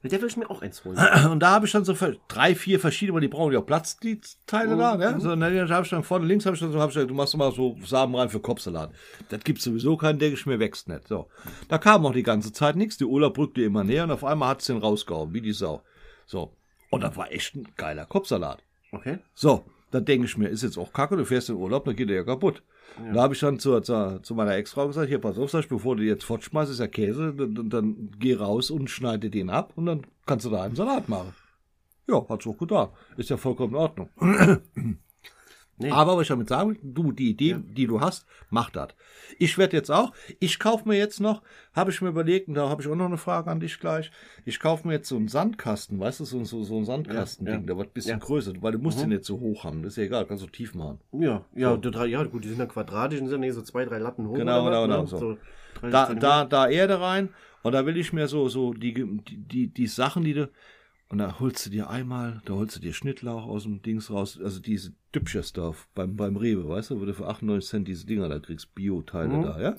Mit der will ich mir auch eins holen. Und da habe ich dann so drei, vier verschiedene, weil die brauchen ja auch Platz, die Teile Mhm. da, ne? So, und dann habe ich dann vorne links, habe ich dann so, hab ich gesagt, du machst mal so Samen rein für Kopfsalat. Das gibt sowieso keinen, denke ich mir, wächst nicht. So. Da kam auch die ganze Zeit nichts. Die Ulla brückte immer näher und auf einmal hat es den rausgehauen, wie die Sau. So. Und das war echt ein geiler Kopfsalat. Okay. So, dann denke ich mir, ist jetzt auch kacke, du fährst in Urlaub, dann geht er ja kaputt. Da habe ich dann zu, zu, zu meiner Ex-Frau gesagt, hier, pass auf, sag ich, bevor du jetzt fortschmeißt, ist ja Käse, dann, dann, geh raus und schneide den ab und dann kannst du da einen Salat machen. Ja, hat's auch getan. Ist ja vollkommen in Ordnung. Nee. Aber was ich damit sagen will, du, die Idee, die du hast, mach das. Ich werde jetzt auch, ich kaufe mir jetzt noch, habe ich mir überlegt, und da habe ich auch noch eine Frage an dich gleich. Ich kaufe mir jetzt so einen Sandkasten, weißt du, so, so, so ein Sandkastending, Ja, ja. der wird ein bisschen Ja. Mhm. größer, weil du musst den nicht so hoch haben. Das ist ja egal, kannst du tief machen. Ja, ja, die drei, ja, gut, die sind dann quadratisch und sind nee, so zwei, drei Latten hoch. Genau, genau, ne? genau, so. drei Da, da, da Erde rein Und da will ich mir so, so die, die, die, die Sachen, die du, und da holst du dir einmal, da holst du dir Schnittlauch aus dem Dings raus, also diese Düppcher-Stuff beim, beim Rewe, weißt du, wo du für 98 Cent diese Dinger da kriegst, Bio-Teile Mhm. da, ja.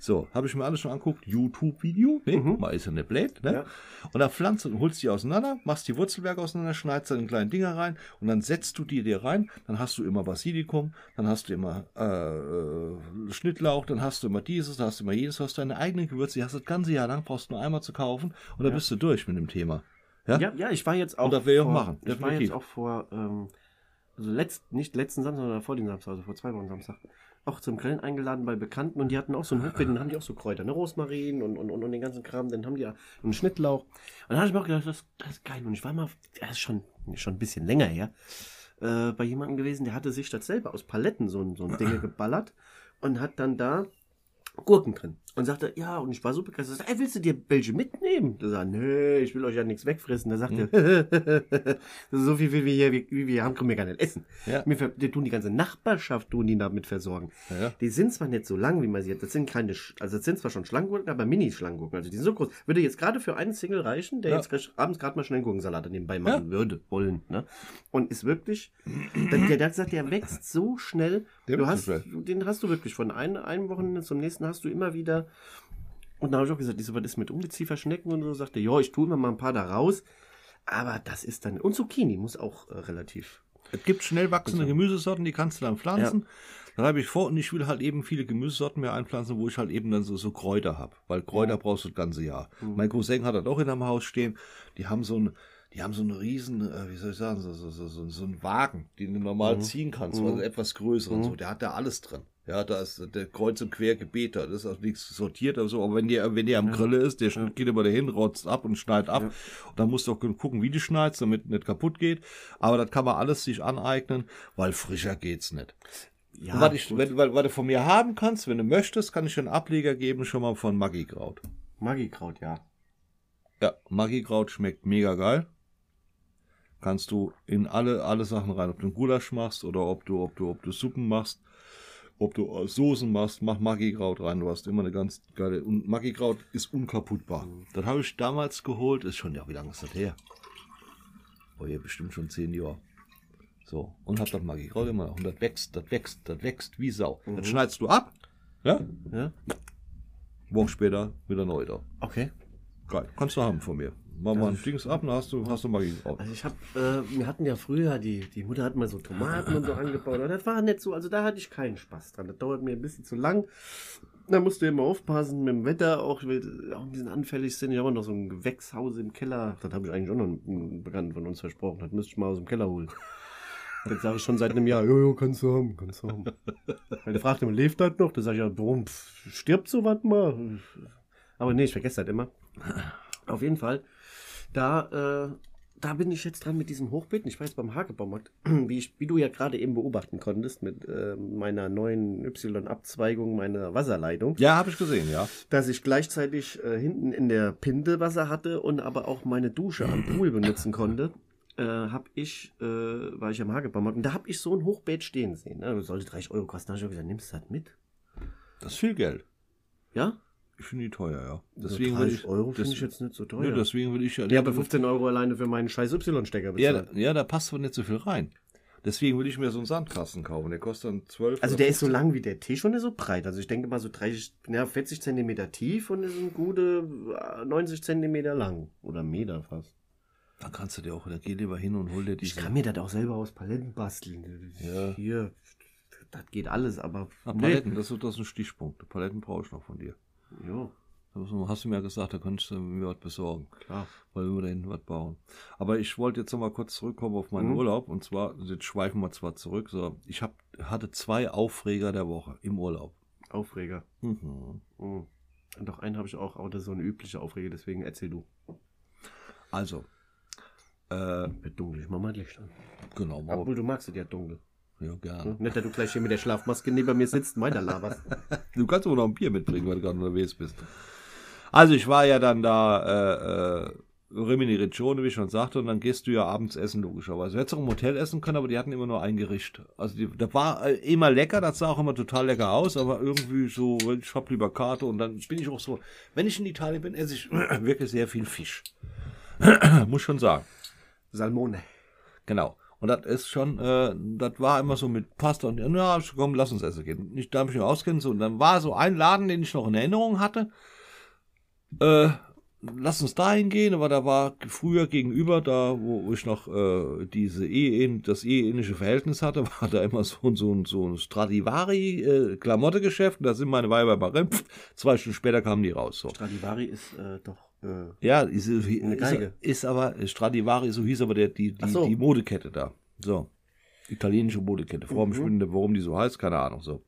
So, habe ich mir alles schon angeguckt, YouTube-Video, ne, guck mal, ist ja nicht blöd, ne. Mhm. Ja. Und da pflanzt und holst die auseinander, machst die Wurzelwerke auseinander, schneidest dann in kleine Dinger rein und dann setzt du die dir rein, dann hast du immer Basilikum, dann hast du immer äh, äh, Schnittlauch, dann hast du immer dieses, dann hast du immer jenes, hast deine eigenen Gewürze, die hast du das ganze Jahr lang, brauchst nur einmal zu kaufen und dann bist du durch mit dem Thema. Ja? Ja, ja, ich war jetzt auch. Und das will ich auch vor, machen, Ich war definitiv. jetzt auch vor, ähm, also letzt, nicht letzten Samstag, sondern vor dem Samstag, also vor zwei Wochen Samstag, auch zum Grillen eingeladen bei Bekannten und die hatten auch so ein Hochbeet, dann haben die auch so Kräuter, ne, Rosmarin und, und, und, und den ganzen Kram, dann haben die ja einen Schnittlauch. Und dann habe ich mir auch gedacht, das, das ist geil. Und ich war mal, das ist schon, schon ein bisschen länger her, äh, bei jemandem gewesen, der hatte sich das selber aus Paletten so, ein- so ein Dinge geballert und hat dann da Gurken drin. Und sagte, ja, und ich war so begeistert. Sagte, Ey, willst du dir welche mitnehmen? Da sagt, nee, ich will euch ja nichts wegfressen. Da sagt er, ist so viel, wie wir hier, wie, wir haben, können wir gar nicht essen. Ja. Wir, die tun die ganze Nachbarschaft, tun die damit versorgen. Ja. Die sind zwar nicht so lang, wie man sie hat. Das sind keine, also das sind zwar schon Schlangengurken, aber Mini-Schlangengurken. Also die sind so groß. Würde jetzt gerade für einen Single reichen, der Ja. jetzt abends gerade mal schnell einen Gurkensalat nebenbei machen würde, wollen. Ne? Und ist wirklich, der, der, der hat gesagt, der wächst so schnell. Du hast, den hast du wirklich von einem, einem Wochenende zum nächsten hast du immer wieder. Und da habe ich auch gesagt, so was ist mit Ungeziefer, Schnecken und so. Sagte, ja, ich tue immer mal ein paar da raus. Aber das ist dann. Und Zucchini muss auch äh, relativ. Es gibt schnell wachsende Gemüsesorten, die kannst du dann pflanzen. Dann habe ich vor und ich will halt eben viele Gemüsesorten mehr einpflanzen, wo ich halt eben dann so, so Kräuter habe. Weil Kräuter brauchst du das ganze Jahr. Mein Cousin hat das auch in einem Haus stehen. Die haben so ein, die haben so einen riesen, äh, wie soll ich sagen, so, so, so, so, einen Wagen, den du normal ziehen kannst, also etwas größeren. So, der hat da alles drin. Ja, da ist der Kreuz und Quer gebetet. Das ist auch nichts sortiert oder so. Aber wenn der, wenn der am Grille ist, der geht immer dahin, rotzt ab und schneidet ab. Und dann musst du auch gucken, wie du schneidest, damit nicht kaputt geht. Aber das kann man alles sich aneignen, weil frischer geht's nicht. Ja, was, ich, wenn, was, was du von mir haben kannst, wenn du möchtest, kann ich dir einen Ableger geben, schon mal von Maggi-Kraut. Magikraut, ja. Ja, Maggi-Kraut schmeckt mega geil. Kannst du in alle, alle Sachen rein, ob du einen Gulasch machst oder ob du, ob du, ob du Suppen machst, ob du äh, Soßen machst, mach Maggi-Kraut rein. Du hast immer eine ganz geile. Und Maggi-Kraut ist unkaputtbar. Das habe ich damals geholt, ist schon, ja, wie lange ist das her? Oh, ja, bestimmt schon zehn Jahre. So, und hab das Maggi-Kraut immer noch. Und das wächst, das wächst, das wächst wie Sau. Das schneidest du ab, ja? ja. Wochen später wieder neu da. Okay. Geil, kannst du haben von mir. Mach mal ein Dings ab, dann hast du, hast du Maggi-Kraut. Also ich habe, äh, wir hatten ja früher, die, die Mutter hat mal so Tomaten und so angebaut, aber das war nicht so, also da hatte ich keinen Spaß dran. Das dauert mir ein bisschen zu lang. Da musst du immer aufpassen mit dem Wetter, auch, weil auch ein bisschen anfällig sind. Ich habe noch so ein Gewächshaus im Keller. Das habe ich eigentlich auch noch einem Bekannten von uns versprochen. Das müsste ich mal aus dem Keller holen. Das sage ich schon seit einem Jahr. Jojo, kannst du haben, kannst du haben. Weil der fragt immer, lebt das noch? Da sage ich ja, warum stirbt so was mal? Aber nee, ich vergesse das immer. Auf jeden Fall, da, äh, da bin ich jetzt dran mit diesem Hochbeeten. Ich war jetzt beim Hagebaumarkt, wie, ich, wie du ja gerade eben beobachten konntest, mit äh, meiner neuen Y-Abzweigung meiner Wasserleitung, Ja, habe ich gesehen, ja. dass ich gleichzeitig äh, hinten in der Pinte Wasser hatte und aber auch meine Dusche am Pool benutzen konnte. Äh, hab ich, äh, war ich am Hagebaumarkt und da hab ich so ein Hochbeet stehen sehen. Ne? Das sollte 30 Euro kosten. Da hab ich gesagt, nimmst du das mit? Das ist viel Geld. Ja? Ich finde die teuer, ja. Deswegen Deswegen will 30 ich, Euro finde das, ich jetzt nicht so teuer. deswegen will ich ja. ich habe 15 Euro alleine für meinen scheiß Y-Stecker ja, bezahlt. da- ja, da passt aber nicht so viel rein. Deswegen will ich mir so einen Sandkasten kaufen. Der kostet dann 12 Also der ist so lang wie der Tisch und ist so breit. Also ich denke mal so 30, ja, 40 Zentimeter tief und ist ein gute äh, 90 Zentimeter lang. Oder Meter fast. Dann kannst du dir auch, da geh lieber hin und hol dir Ich diese. kann mir das auch selber aus Paletten basteln. Ja. Hier, das geht alles, aber. Nee. Paletten, das, ist, das ist ein Stichpunkt. Paletten brauche ich noch von dir. Ja, hast du mir ja gesagt, da könntest du mir was besorgen. klar. weil wir da hinten was bauen. Aber ich wollte jetzt noch mal kurz zurückkommen auf meinen Mhm. Urlaub. Und zwar, jetzt schweifen wir zwar zurück, so, ich hab, hatte zwei Aufreger der Woche im Urlaub. Aufreger. Mhm. Mhm. Und doch einen habe ich auch, aber das ist so eine übliche Aufreger, deswegen erzähl du. Also, äh, Wird dunkel, ich mach mal Licht an. genau, Obwohl du magst es ja dunkel. Ja, Ne? gerne. Nicht, dass du gleich hier mit der Schlafmaske neben mir sitzt weiter laberst. Du kannst auch noch ein Bier mitbringen, wenn du gerade unterwegs bist. Also ich war ja dann da äh, äh, Rimini Riccione, wie ich schon sagte, und dann gehst du ja abends essen, logischerweise. Du hättest auch im Hotel essen können, aber die hatten immer nur ein Gericht. Also die, das war äh, immer lecker, das sah auch immer total lecker aus, aber irgendwie so, ich hab lieber Karte und dann bin ich auch so, wenn ich in Italien bin, esse ich wirklich sehr viel Fisch. Muss schon sagen. Salmone. Genau. Und das ist schon, äh, das war immer so mit Pasta und ja, komm, lass uns essen gehen. Ich darf mich noch auskennen. So, und dann war so ein Laden, den ich noch in Erinnerung hatte. Äh, lass uns dahin gehen, aber da war früher gegenüber, da wo ich noch äh, diese Ehe, das eheähnliche Verhältnis hatte, war da immer so, so, so ein Stradivari äh. Da sind meine Weiber bei Rem. Zwei Stunden später kamen die raus. So. Stradivari ist äh, doch. Äh, Ja, ist, ist, Eine Geige. ist aber Stradivari, so hieß aber der, die, die, so. die Modekette da. So. Italienische Modekette. Warum, Mhm. warum die so heißt, keine Ahnung. So.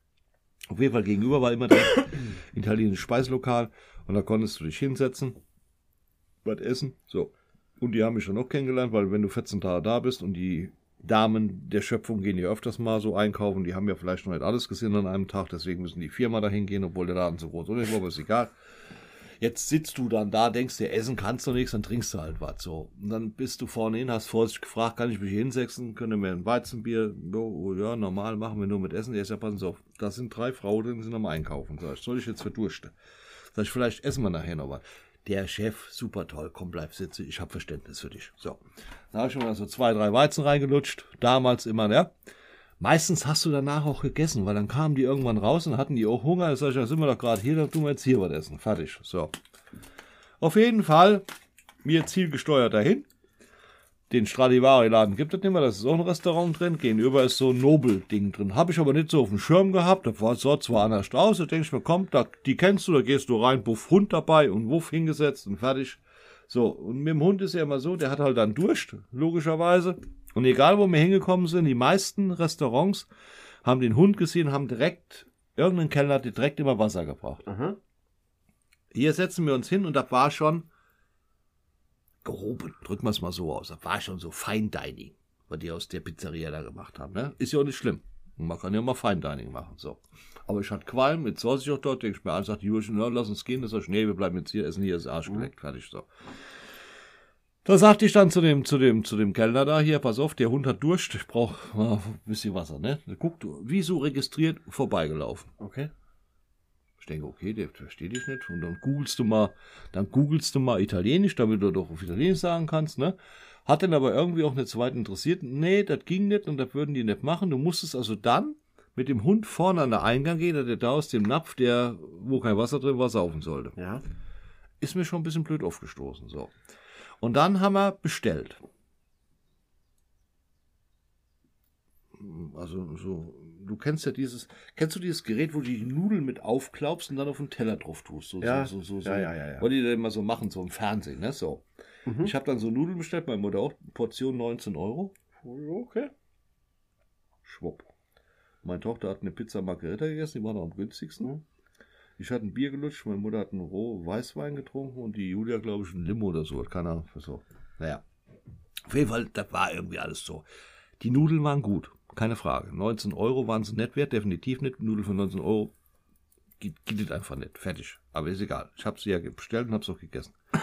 Auf jeden Fall gegenüber war immer das italienische Speislokal und da konntest du dich hinsetzen, was essen. So. Und die haben mich dann auch kennengelernt, weil wenn du 14 Tage da bist und die Damen der Schöpfung gehen ja öfters mal so einkaufen, die haben ja vielleicht noch nicht alles gesehen an einem Tag, deswegen müssen die viermal dahin gehen, obwohl der Laden so groß ist, aber ist egal. Jetzt sitzt du dann da, denkst dir, essen kannst du nichts, dann trinkst du halt was. So. Und dann bist du vorne hin, hast vorsichtig gefragt, kann ich mich hinsetzen? Können wir ein Weizenbier? Oh, ja, normal machen wir nur mit Essen. Ist ja, passen Sie auf, da sind drei Frauen drin, die sind am Einkaufen. Sag ich, soll ich jetzt verdursten? Sag ich, vielleicht essen wir nachher noch was. Der Chef, super toll, komm, bleib sitzen, ich habe Verständnis für dich. So. Da habe ich schon mal so zwei, drei Weizen reingelutscht. Damals immer, ja. Meistens hast du danach auch gegessen, weil dann kamen die irgendwann raus und hatten die auch Hunger. Da sag ich, da sind wir doch gerade hier, dann tun wir jetzt hier was essen. Fertig. So. Auf jeden Fall, mir zielgesteuert dahin. Den Stradivari-Laden gibt es nicht mehr, das ist auch ein Restaurant drin. Gegenüber ist so ein Nobel-Ding drin. Habe ich aber nicht so auf dem Schirm gehabt. Das war, sah zwar anders aus, da denke ich mir, komm, da, die kennst du, da gehst du rein, Buff Hund dabei und Wuff hingesetzt und fertig. So, und mit dem Hund ist ja immer so, der hat halt dann Durst, logischerweise. Und egal, wo wir hingekommen sind, die meisten Restaurants haben den Hund gesehen, haben direkt, irgendein Kellner hat dir direkt immer Wasser gebracht. aha. Hier setzen wir uns hin und das war schon gehoben, drücken wir es mal so aus. Das war schon so Fine Dining, was die aus der Pizzeria da gemacht haben. Ne? Ist ja auch nicht schlimm. Man kann ja mal Fine Dining machen. So. Aber ich hatte Qualm, jetzt saß ich auch dort, denke ich mir an, sagt na, lass uns gehen. Das sag ich, nee, wir bleiben jetzt hier, essen hier, ist Arsch geleckt, fertig, so. Da sagte ich dann zu dem, zu dem, zu dem Kellner da, hier, pass auf, der Hund hat Durst, ich brauche ein bisschen Wasser, ne? Guck du, wieso registriert, vorbeigelaufen. Okay. Ich denke, okay, der versteht dich nicht. Und dann googelst du mal, dann googelst du mal Italienisch, damit du doch auf Italienisch sagen kannst, ne? Hat dann aber irgendwie auch nicht so weit interessiert. Nee, das ging nicht und das würden die nicht machen. Du musstest also dann mit dem Hund vorne an den Eingang gehen, dass der da aus dem Napf, der, wo kein Wasser drin war, saufen sollte. Ja. Ist mir schon ein bisschen blöd aufgestoßen, so. Und dann haben wir bestellt. Also so, du kennst ja dieses, kennst du dieses Gerät, wo du die Nudeln mit aufklaubst und dann auf den Teller drauf tust? So, Ja. so, so, so, Ja, ja, ja, ja. Was die da immer so machen, so im Fernsehen, ne? So. Mhm. Ich habe dann so Nudeln bestellt, meine Mutter auch, Portion 19 Euro. Okay. Schwupp. Meine Tochter hat eine Pizza Margherita gegessen, die war noch am günstigsten. Ich hatte ein Bier gelutscht, meine Mutter hat einen roh Weißwein getrunken und die Julia, glaube ich, ein Limo oder so. Keine Ahnung. So. Naja. Auf jeden Fall, das war irgendwie alles so. Die Nudeln waren gut, keine Frage. 19 Euro waren sie nicht wert, definitiv nicht. Nudeln für 19 Euro geht, geht das einfach nicht. Fertig. Aber ist egal. Ich habe sie ja bestellt und habe es auch gegessen.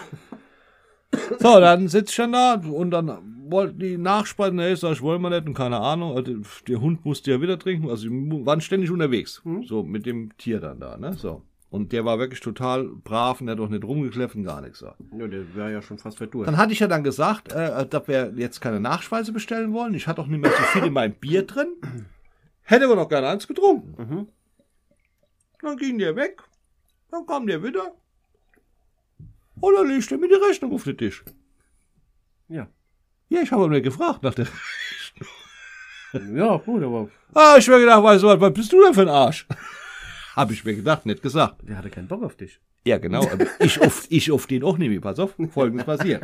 So, dann sitze ich schon da und dann wollten die nachspeisen, nee, sag ich, wollen wir nicht und keine Ahnung. Also, der Hund musste ja wieder trinken, also wir waren ständig unterwegs, so mit dem Tier dann da, ne, so. Und der war wirklich total brav und der hat auch nicht rumgekläfft und gar nichts. So. Ja, der wäre ja schon fast verdurst. Dann hatte ich ja dann gesagt, äh, dass wir jetzt keine Nachspeise bestellen wollen. Ich hatte auch nicht mehr so viel in meinem Bier drin. Hätte aber noch gerne eins getrunken. Mhm. Dann ging der weg. Dann kam der wieder. Und dann legte er mir die Rechnung auf den Tisch. Ja. Ja, ich habe mir gefragt nach der. Ja, gut, aber Ah, ich hab mir gedacht, weißt du was, was bist du denn für ein Arsch? Habe ich mir gedacht, nicht gesagt. der hatte keinen Bock auf dich. Ja, genau. Ich auf, ich auf den auch nicht. Pass auf, folgendes passiert.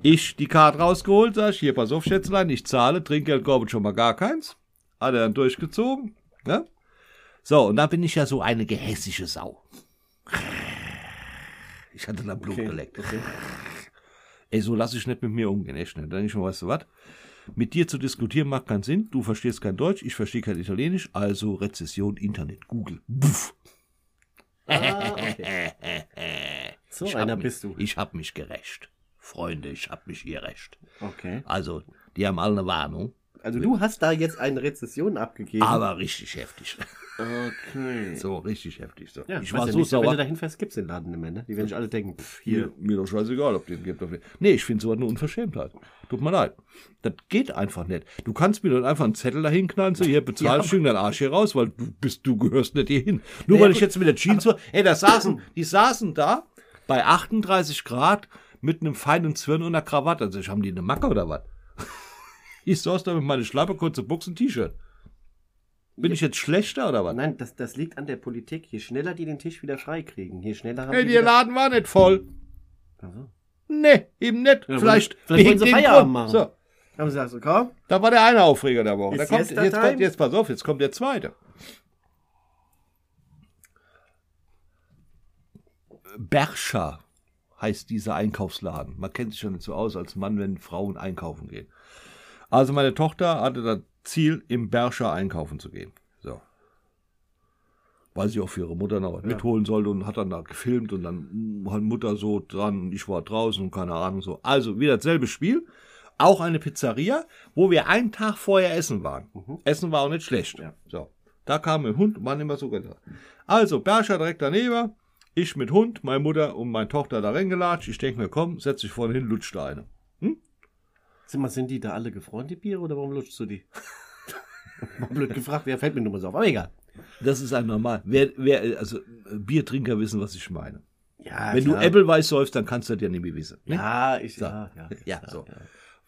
Ich die Karte rausgeholt, sag ich, hier, pass auf, Schätzlein, ich zahle, Trinkgeld gab es schon mal gar keins. Hat er dann durchgezogen. Ne? So, und dann bin ich ja so eine gehässige Sau. Ich hatte dann Blut Okay, geleckt. okay. Ey, so lass ich nicht mit mir umgehen, echt nicht. Dann ich schon, weißt du was? Mit dir zu diskutieren macht keinen Sinn. Du verstehst kein Deutsch, ich verstehe kein Italienisch, also Rezession, Internet, Google. Puff. Ah, okay. So Ich einer mich, bist du. Ich hab mich gerecht. Freunde, ich hab mich hier recht. Okay. Also, die haben alle eine Warnung, Also du hast da jetzt eine Rezession abgegeben. aber richtig heftig. Okay. So, richtig heftig. So. Ja, ich weiß war ja so nicht, Wenn sauer. du dahin fährst, gibt's den Laden nicht mehr, ne? Die werden sich alle denken, pff, hier. Mir, mir doch scheißegal, ob den gibt. Ob den. Nee, ich finde sowas eine Unverschämtheit. Tut mir leid. Das geht einfach nicht. Du kannst mir dann einfach einen Zettel dahin knallen, so hier bezahlst du deinen Arsch hier raus, weil du bist, du gehörst nicht hier hin. Nur Ja, weil ich jetzt mit der Jeans so, ey, da saßen, die saßen da bei 38 Grad mit einem feinen Zwirn und einer Krawatte. Also, haben die eine Macke oder was? Ich saß da mit meiner Schlappe, kurze Buchsen, T-Shirt. Bin ich jetzt schlechter oder was? Nein, das, das liegt an der Politik. Je schneller die den Tisch wieder frei kriegen, je schneller haben Hey, der. Laden war nicht voll. Also. Nee, eben nicht. Ja, vielleicht vielleicht wollen sie Feierabend machen. So. Haben sie gesagt, so, komm, Da war der eine Aufreger der Woche. Da kommt, jetzt, kommt, jetzt pass auf, jetzt kommt der zweite. Berscher heißt dieser Einkaufsladen. Man kennt sich schon nicht so aus als Mann, wenn Frauen einkaufen gehen. Also meine Tochter hatte das Ziel, im Berscher einkaufen zu gehen. So. Weil sie auch für ihre Mutter noch was mitholen sollte und hat dann da gefilmt und dann mm, hat Mutter so dran und ich war draußen und keine Ahnung so. Also wieder dasselbe Spiel. Auch eine Pizzeria, wo wir einen Tag vorher essen waren. Essen war auch nicht schlecht. Ja. So. Da kam mein Hund und waren immer so gedacht. Also, Berscher direkt daneben. Ich mit Hund, meine Mutter und meine Tochter da reingelatscht. Ich denke mir, komm, setz dich vorne hin, lutscht da eine. Sag mal, sind die da alle gefroren, die Biere, oder warum lutschst du die? Blöd gefragt, wer fällt mir nur mal so auf, aber egal. Das ist ein normal. Wer, wer, also äh, Biertrinker wissen, was ich meine. Ja, Wenn klar. du Appleweiß säufst, dann kannst du das ja nicht mehr wissen. Ne? Ja, ich, ja, ja. Ja, so.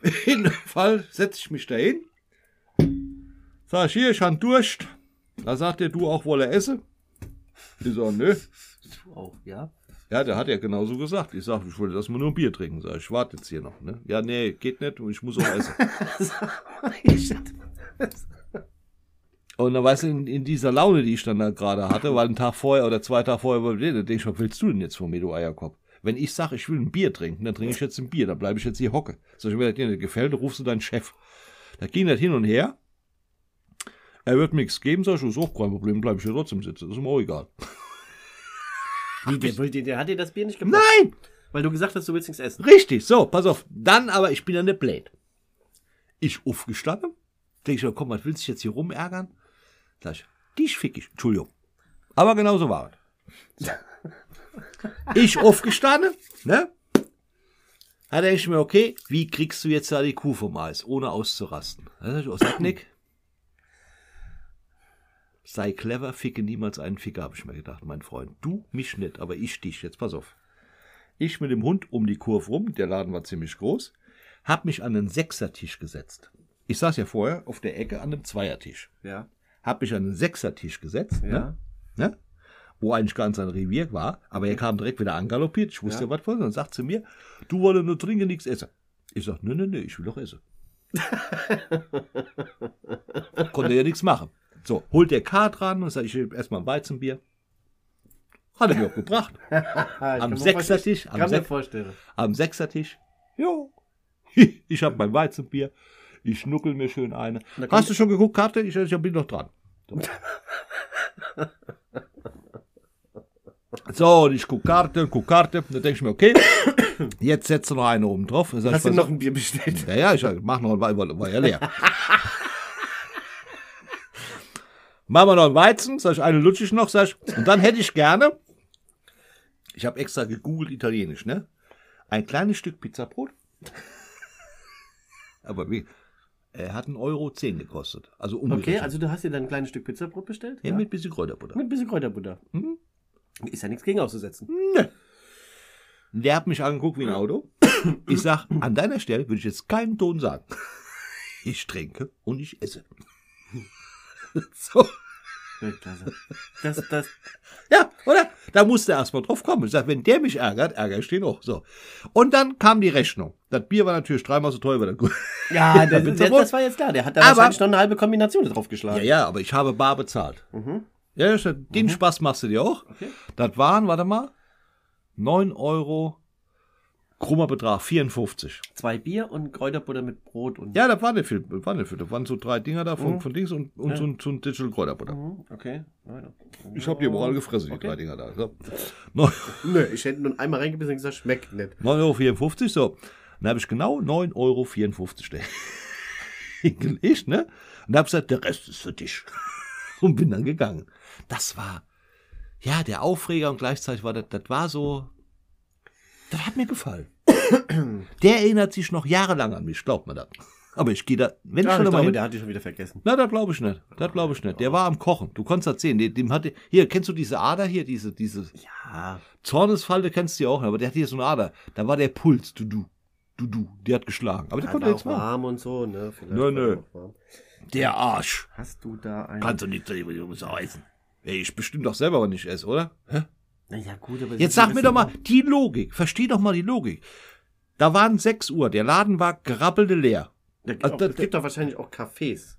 Auf jeden Fall setze ich mich da hin. Sag ich, hier, ich han Durst. Da sagt er, du auch wolle essen. Ich sag, nö. Du auch, ja. Ja, der hat ja genauso gesagt. Ich sag, ich wollte erst mal nur ein Bier trinken. Sag ich, warte jetzt hier noch. Ne? Ja, nee, geht nicht und ich muss auch essen. Und dann weißt du, in, in dieser Laune, die ich dann da gerade hatte, weil ein Tag vorher oder zwei Tage vorher war, da denke ich, was willst du denn jetzt von mir, du Eierkopf? Wenn ich sage, ich will ein Bier trinken, dann trinke ich jetzt ein Bier, dann bleibe ich jetzt hier hocke. Sag ich, wenn das dir nicht gefällt, dann rufst du deinen Chef. Da ging das hin und her. Er wird mir nichts geben, sag ich, ist auch kein Problem, bleibe ich hier trotzdem sitzen. Das ist mir auch egal. Wie, der, wollte- der hat dir das Bier nicht gebracht? Nein! Weil du gesagt hast, du willst nichts essen. Richtig, so, pass auf. Dann aber, ich bin ja nicht blöd. Ich aufgestanden, denke ich, mir, komm, was willst du dich jetzt hier rumärgern? Sag ich, dich fick ich. Entschuldigung. Aber genau so war es. So. Ich aufgestanden, ne? Da denke ich mir, okay, wie kriegst du jetzt da die Kuh vom Eis, ohne auszurasten? Da sag ich, oh, sag Nick. Sei clever, ficke niemals einen Ficker, habe ich mir gedacht, mein Freund. Du mich nicht, aber ich dich. Jetzt pass auf. Ich mit dem Hund um die Kurve rum, der Laden war ziemlich groß, hab mich an einen Sechsertisch gesetzt. Ich saß ja vorher auf der Ecke an einem Zweiertisch. Ja. Hab mich an einen Sechsertisch gesetzt, Ja. ne? Ne? wo eigentlich ganz ein Revier war, aber er kam direkt wieder angaloppiert. Ich wusste ja, was von, und sagt zu mir, du wolle nur trinken, nichts essen. Ich sag, nö, nö, nö, ich will doch essen. Konnte ja nichts machen. So, holt der Kart ran und sagt, ich will erstmal ein Weizenbier. Hat er mir auch gebracht. Am Sechsertisch, am Kann mir Sech- vorstellen. Am Sechsertisch. Jo. Ich habe mein Weizenbier. Ich schnuckel mir schön eine. Hast du schon geguckt, Karte? Ich, ich bin noch dran. So, und ich guck Karte, guck Karte. Dann denke ich mir, okay, jetzt setzt du noch eine oben drauf. Dann sag ich, Hast du noch ein Bier bestellt? Ja, ja, ich mach noch ein Weizen, war ja leer. Machen wir noch einen Weizen, sag ich, eine lutsche ich noch, sag ich. Und dann hätte ich gerne, ich habe extra gegoogelt italienisch, ne? Ein kleines Stück Pizzabrot. Aber wie? Er hat einen Euro zehn gekostet. Also umgerechnet. Okay, also du hast dir dann ein kleines Stück Pizzabrot bestellt? ja, mit bisschen Kräuterbutter. Mit bisschen Kräuterbutter. Mhm. Ist ja nichts gegen auszusetzen. Der hat mich angeguckt wie ein Auto. Ich sag, an deiner Stelle würde ich jetzt keinen Ton sagen. Ich trinke und ich esse. So. Weltklasse. Das, das, Ja, oder? Da musste er erstmal drauf kommen. Ich sag, wenn der mich ärgert, ärgere ich den auch. So. Und dann kam die Rechnung. Das Bier war natürlich dreimal so teuer wie das ja, das, das, das war jetzt klar. Der hat da Aber- wahrscheinlich noch eine halbe Kombination drauf Ja, ja, aber ich habe bar bezahlt. Mhm. Ja, den Spaß machst du dir auch. Okay. Das waren, warte mal, 9 Euro krummer Betrag, 54. Zwei Bier und Kräuterbutter mit Brot und. Ja, da war nicht viel, war nicht viel. Da waren so drei Dinger da von, von Dings und, und Ja. so, ein, so ein Digital Kräuterbutter. Mhm, Okay. Ja. Ich habe die überall gefressen, die Okay. drei Dinger da. So. Nö, ich hätte nur einmal reingebissen und gesagt, schmeckt nicht. 9,54 Euro, so. Dann habe ich genau 9,54 Euro hingelegt, ne? Und habe gesagt, der Rest ist für dich. Und bin dann gegangen. Das war, ja, der Aufreger und gleichzeitig war das, das war so, das hat mir gefallen. Der erinnert sich noch jahrelang an mich, glaubt man das. Aber ich gehe da, wenn ich Ja, schon ich mal glaube, hin, der hat dich schon wieder vergessen. na, das glaube ich nicht. Das glaube ich nicht. Der war am Kochen. Du konntest das sehen. Dem, hatte, hier, kennst du diese Ader hier, diese, diese Ja. Zornesfalte kennst du ja auch, aber der hat hier so eine Ader. Da war der Puls, du, du, du, du. Der hat geschlagen. Aber der konnte nichts machen. warm und so, ne? Vielleicht Nö, nö. er. Der Arsch. Hast du da einen. Kannst du nicht so essen. Ey, ich bestimmt doch selber, wenn ich esse, oder? Hä? Naja, gut, aber. Jetzt sag mir doch mal die Logik. Versteh doch mal die Logik. Da waren 6 Uhr. Der Laden war gerabbelte leer. Da gibt, Also, auch, da- es gibt doch wahrscheinlich auch Cafés.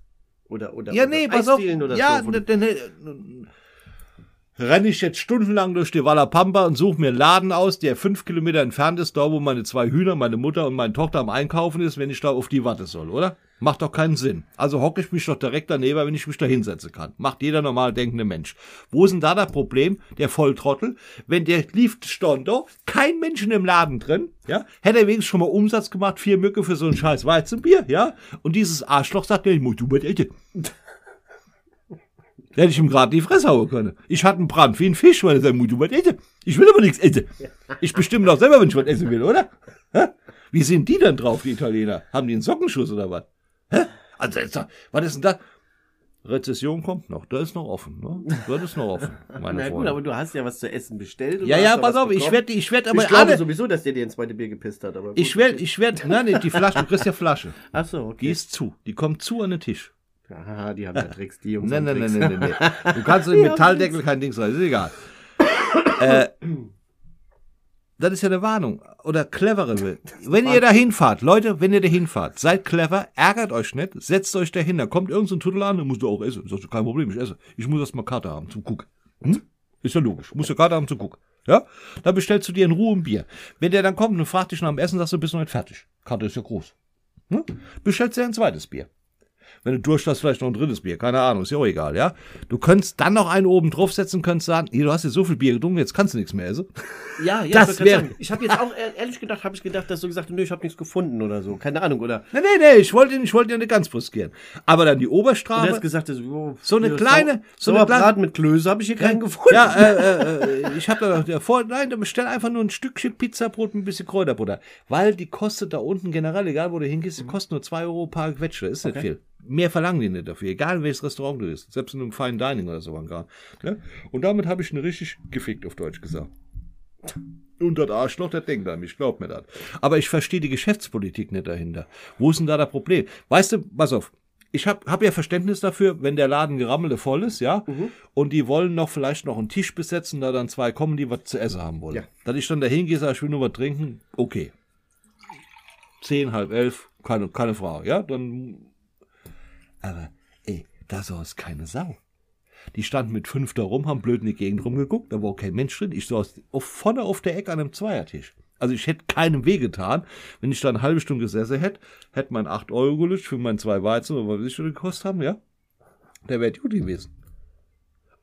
Oder, oder, Ja, oder nee, pass auf. Oder Ja, so, ne, du- ne, ne, renne ich jetzt stundenlang durch die Walla Pampa und suche mir einen Laden aus, der fünf Kilometer entfernt ist, da wo meine zwei Hühner, meine Mutter und meine Tochter am Einkaufen ist, wenn ich da auf die warten soll, oder? Macht doch keinen Sinn. Also hocke ich mich doch direkt daneben, wenn ich mich da hinsetzen kann. Macht jeder normal denkende Mensch. Wo ist denn da das Problem? Der Volltrottel. Wenn der lief stand da, kein Menschen im Laden drin, ja, hätte er wenigstens schon mal Umsatz gemacht, vier Mücke für so ein scheiß Weizenbier, ja, und dieses Arschloch sagt, ja, ich muss du mit. Da hätte ich ihm gerade die Fresse hauen können. Ich hatte einen Brand wie ein Fisch, weil er sagt, du was essen. Ich will aber nichts essen. Ich bestimme doch selber, wenn ich was essen will, oder? Wie sind die denn drauf, die Italiener? Haben die einen Sockenschuss oder was? Hä? Also, jetzt, was ist denn da? Rezession kommt noch, da ist noch offen, ne? Das ist noch offen, meine Na gut, Freunde. aber du hast ja was zu essen bestellt. Ja, ja, pass auf, ich werde, ich werde aber Ich glaube alle, sowieso, dass der dir ein zweites Bier gepisst hat. Aber gut. ich werde, ich werde, nein, nee, die Flasche, du kriegst ja Flasche. Ach so, Die okay. ist zu, die kommt zu an den Tisch. Haha, die haben ja Tricks, die Jungs Nein, haben nein, Tricks. nein, nein, nein, nein. Du kannst im Metalldeckel kein Ding sein, ist egal. äh, das ist ja eine Warnung. Oder clevere will. Wenn ihr da hinfahrt, Leute, wenn ihr da hinfahrt, seid clever, ärgert euch nicht, setzt euch dahin, da kommt irgendein so ein Tuddel an, dann musst du auch essen. Sagst du, kein Problem, ich esse. Ich muss erst mal Karte haben zum Gucken. Hm? Ist ja logisch. Muss ja Karte haben zum Gucken. Ja? Dann bestellst du dir in Ruhe ein Bier. Wenn der dann kommt und fragt dich nach dem Essen, sagst du, bist noch nicht fertig. Karte ist ja groß. Hm? Bestellst dir ein zweites Bier. Wenn du durch hast, vielleicht noch ein drittes Bier. Keine Ahnung, ist ja auch egal, ja. Du könntest dann noch einen oben draufsetzen, könntest sagen, hier, du hast jetzt so viel Bier getrunken, jetzt kannst du nichts mehr essen. Ja, ja, Das ich wollte wär- gerade sagen, Ich habe jetzt auch ehr- ehrlich gedacht, habe ich gedacht, dass du gesagt hast, nö, ich habe nichts gefunden oder so. Keine Ahnung, oder? Nee, nee, nee, ich wollte, ich wollte ja nicht ganz riskieren. Aber dann die Du hast Oberstrafe. gesagt, das, oh, So eine kleine- so eine Sauerbraten mit Klöße habe ich hier keinen gefunden. Ja, äh, äh, äh, ich habe da noch der vor, nein, dann bestell einfach nur ein Stückchen Pizzabrot mit ein bisschen Kräuterbutter. Weil die kostet da unten generell, egal wo du hingehst, die kostet nur 2 Euro paar Quetsche. Ist nicht viel. Mehr verlangen die nicht dafür, egal welches Restaurant du bist. Selbst in einem Fine Dining oder so gar. Ne? Und damit habe ich ihn richtig gefickt, auf Deutsch gesagt. Und das Arschloch, der denkt an mich, glaub mir das. Aber ich verstehe die Geschäftspolitik nicht dahinter. Wo ist denn da das Problem? Weißt du, pass auf, ich habe hab ja Verständnis dafür, wenn der Laden gerammelt voll ist, ja, und die wollen noch vielleicht noch einen Tisch besetzen, da dann zwei kommen, die was zu essen haben wollen. Ja. Dass ich dann da hingehe, sage, ich will nur was trinken, okay. Zehn, halb elf, keine, keine Frage, ja, dann. Aber, ey, da saß keine Sau. Die standen mit fünf da rum, haben blöd in die Gegend rumgeguckt, da war kein Mensch drin. Ich saß auf, vorne auf der Ecke an einem Zweiertisch. Also ich hätte keinem wehgetan, wenn ich da eine halbe Stunde gesessen hätte, hätte mein 8 Euro gelöscht für mein zwei Weizen oder was ich schon gekostet haben, ja? Der wäre gut gewesen.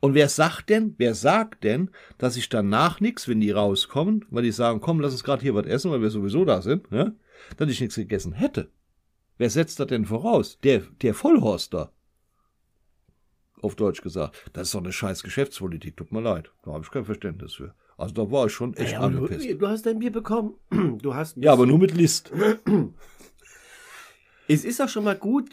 Und wer sagt denn, wer sagt denn, dass ich danach nichts, wenn die rauskommen, weil die sagen, komm, lass uns gerade hier was essen, weil wir sowieso da sind, ja? dass ich nichts gegessen hätte? Wer setzt das denn voraus? Der, der Vollhorst da auf Deutsch gesagt. Das ist doch eine scheiß Geschäftspolitik, tut mir leid. Da habe ich kein Verständnis für. Also da war ich schon echt Ja, aber du, angepisst. du hast dein Bier bekommen. Du hast Ja, aber nur mit List. Es ist auch schon mal gut,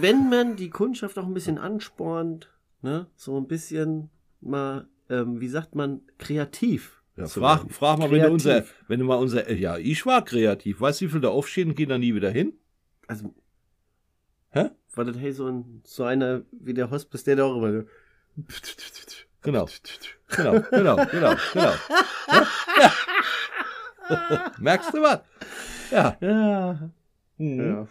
wenn man die Kundschaft auch ein bisschen anspornt, ne? So ein bisschen mal, ähm, wie sagt man, kreativ. Ja, frag, frag mal, wenn du Kreativ. unser, wenn du mal unser, ja, ich war kreativ. Weißt du, wie viel da aufstehen und gehen da nie wieder hin? Also, Hä? war das hey so ein, so einer wie der Hospice, der da auch immer. Genau. Genau, genau, genau, genau. Ja? Ja. Merkst du was? Ja. Ja. Mhm. ja.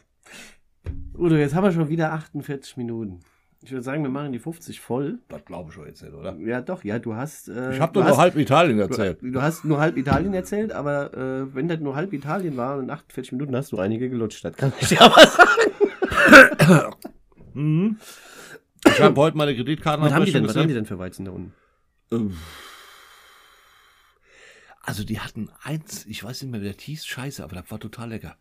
Udo, jetzt haben wir schon wieder 48 Minuten. Ich würde sagen, wir machen die 50 voll. Das glaube ich schon jetzt nicht, oder? Ja, doch, ja, du hast. Äh, Ich habe doch nur hast, halb Italien erzählt. Du, du hast nur halb Italien erzählt, aber äh, wenn das nur halb Italien war in 48 Minuten hast du einige gelutscht. Das kann ich dir aber sagen. Mhm. Ich habe heute meine Kreditkarten Was haben die denn, was haben die denn für Weizen da unten? Also die hatten eins, ich weiß nicht mehr, wie das hieß, scheiße, aber das war total lecker.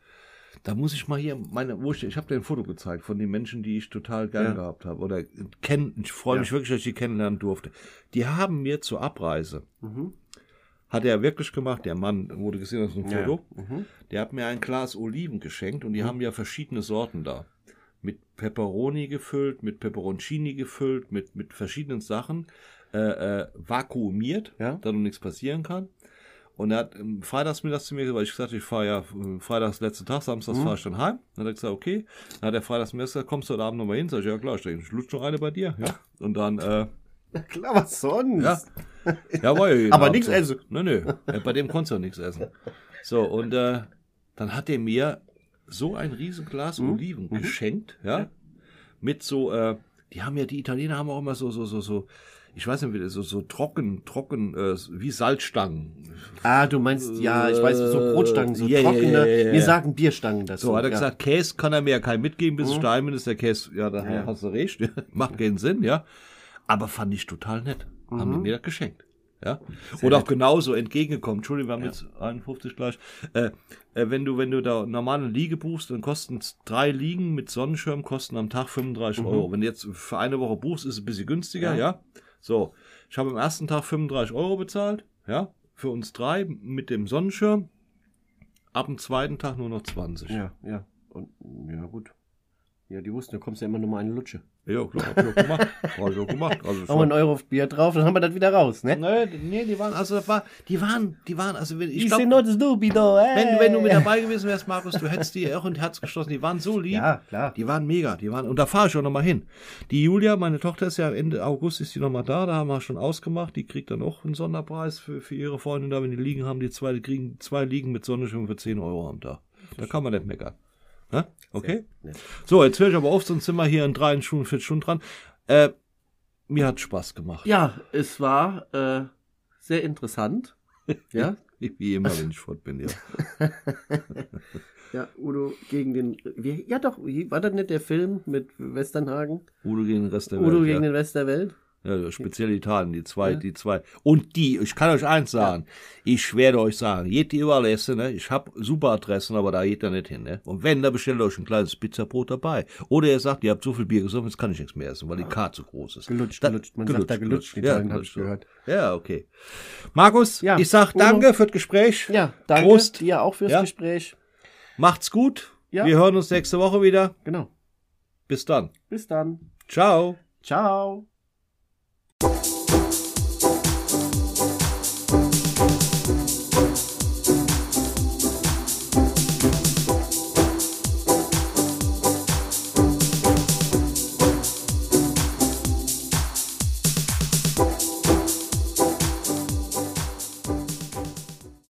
Da muss ich mal hier meine, wo ich, ich habe dir ein Foto gezeigt von den Menschen, die ich total gern Ja. gehabt habe oder kennen. Ich freue mich wirklich, dass ich die kennenlernen durfte. Die haben mir zur Abreise, Mhm. hat er wirklich gemacht, der Mann, wurde gesehen aus dem Ja. Foto, Mhm. der hat mir ein Glas Oliven geschenkt und die haben ja verschiedene Sorten da. Mit Peperoni gefüllt, mit Peperoncini gefüllt, mit, mit verschiedenen Sachen, äh, äh, vakuumiert, Ja. da nichts passieren kann. Und er hat ähm, freitags mir das zu mir gesagt, weil ich gesagt ich fahre ja äh, freitags letzten Tag, samstags fahre ich dann heim. Dann hat er gesagt, okay. Dann hat er freitags mir gesagt, kommst du heute Abend nochmal hin? Sag ich, ja klar, ich denke, ich lutsch noch eine bei dir. Ja. Und dann, äh, Ja, klar, was sonst? ja. Ja, war ja Aber nichts so. essen. Nö, nö. Ja, Bei dem konntest du auch nichts essen. So, und äh, dann hat er mir so ein Riesenglas Mhm. Oliven geschenkt, ja. Mit so, äh, die haben ja, die Italiener haben auch immer so, so, so, so, ich weiß nicht, wie das, so, so trocken, trocken, äh, wie Salzstangen. Ah, du meinst, ja, ich weiß, so Brotstangen, so Ja, ja, trockene. ja, ja, ja. Wir sagen Bierstangen dazu. So, hat er ja. gesagt, Käse kann er mir ja keinen mitgeben, Mhm. bis ich daheim bin, ist der Käse, ja, da Ja. hast du recht, macht keinen Sinn, ja. Aber fand ich total nett. Haben Mhm. die mir das geschenkt. Ja. Und auch genauso entgegengekommen. Entschuldigung, wir haben jetzt 51 gleich. Äh, äh, wenn du, wenn du da normale Liege buchst, dann kosten drei Liegen mit Sonnenschirm kosten am Tag 35 Euro. Wenn du jetzt für eine Woche buchst, ist es ein bisschen günstiger, Mhm. Ja. ja. So. Ich habe am ersten Tag 35 Euro bezahlt, ja. Für uns drei mit dem Sonnenschirm. Ab dem zweiten Tag nur noch 20. Ja, ja. Und, ja, gut. Ja, die wussten, da kommst du ja immer nur mal eine Lutsche. Ja, klar, hab ich auch gemacht. Hab ich auch gemacht. Also Machen wir einen Euro auf Bier drauf, dann haben wir das wieder raus, ne? Nee, nee, die waren, also das war, die waren, die waren, also wenn, ich Die glaube, not stupido, ey. wenn, wenn du mit dabei gewesen wärst, Markus, du hättest die auch ins Herz geschlossen, die waren so lieb. Ja, klar. Die waren mega, die waren, und da fahre ich auch nochmal hin. Die Julia, meine Tochter ist ja Ende August, ist die nochmal da, da haben wir schon ausgemacht, die kriegt dann auch einen Sonderpreis für, für ihre Freundin da, wenn die liegen haben, die zwei, die kriegen zwei Liegen mit Sonnenschirm für 10 Euro am Tag. Da kann man nicht meckern. Ne? Okay? So, jetzt höre ich aber auf, sonst sind wir hier in drei Stunden, vier Stunden dran. Äh, mir hat Spaß gemacht. Ja, es war äh, sehr interessant. Ja, Wie immer, wenn ich fort bin, ja. ja, Udo gegen den. Wie, ja, doch, war das nicht der Film mit Westernhagen? Udo gegen den Rest der Udo Welt. gegen ja. den Rest der Welt? Ja, speziell Italien, die zwei, Ja. die zwei. Und die, ich kann euch eins sagen, ich werde euch sagen, geht die überall essen, ne? Ich habe super Adressen, aber da geht ihr nicht hin, ne? Und wenn, da bestellt euch ein kleines Pizzabrot dabei. Oder ihr sagt, ihr habt so viel Bier gesoffen, jetzt kann ich nichts mehr essen, weil die Karte zu groß ist. Gelutscht, Da- gelutscht. Man sagt da gelutscht, Ja, Italien, hab ich gehört. Ja, okay. Markus, Ja, ich sag Udo. danke für das Gespräch. Ja, danke Prost. dir auch fürs Ja. Gespräch. Macht's gut. Ja. Wir hören uns nächste Woche wieder. Genau. Bis dann. Bis dann. Ciao. Ciao.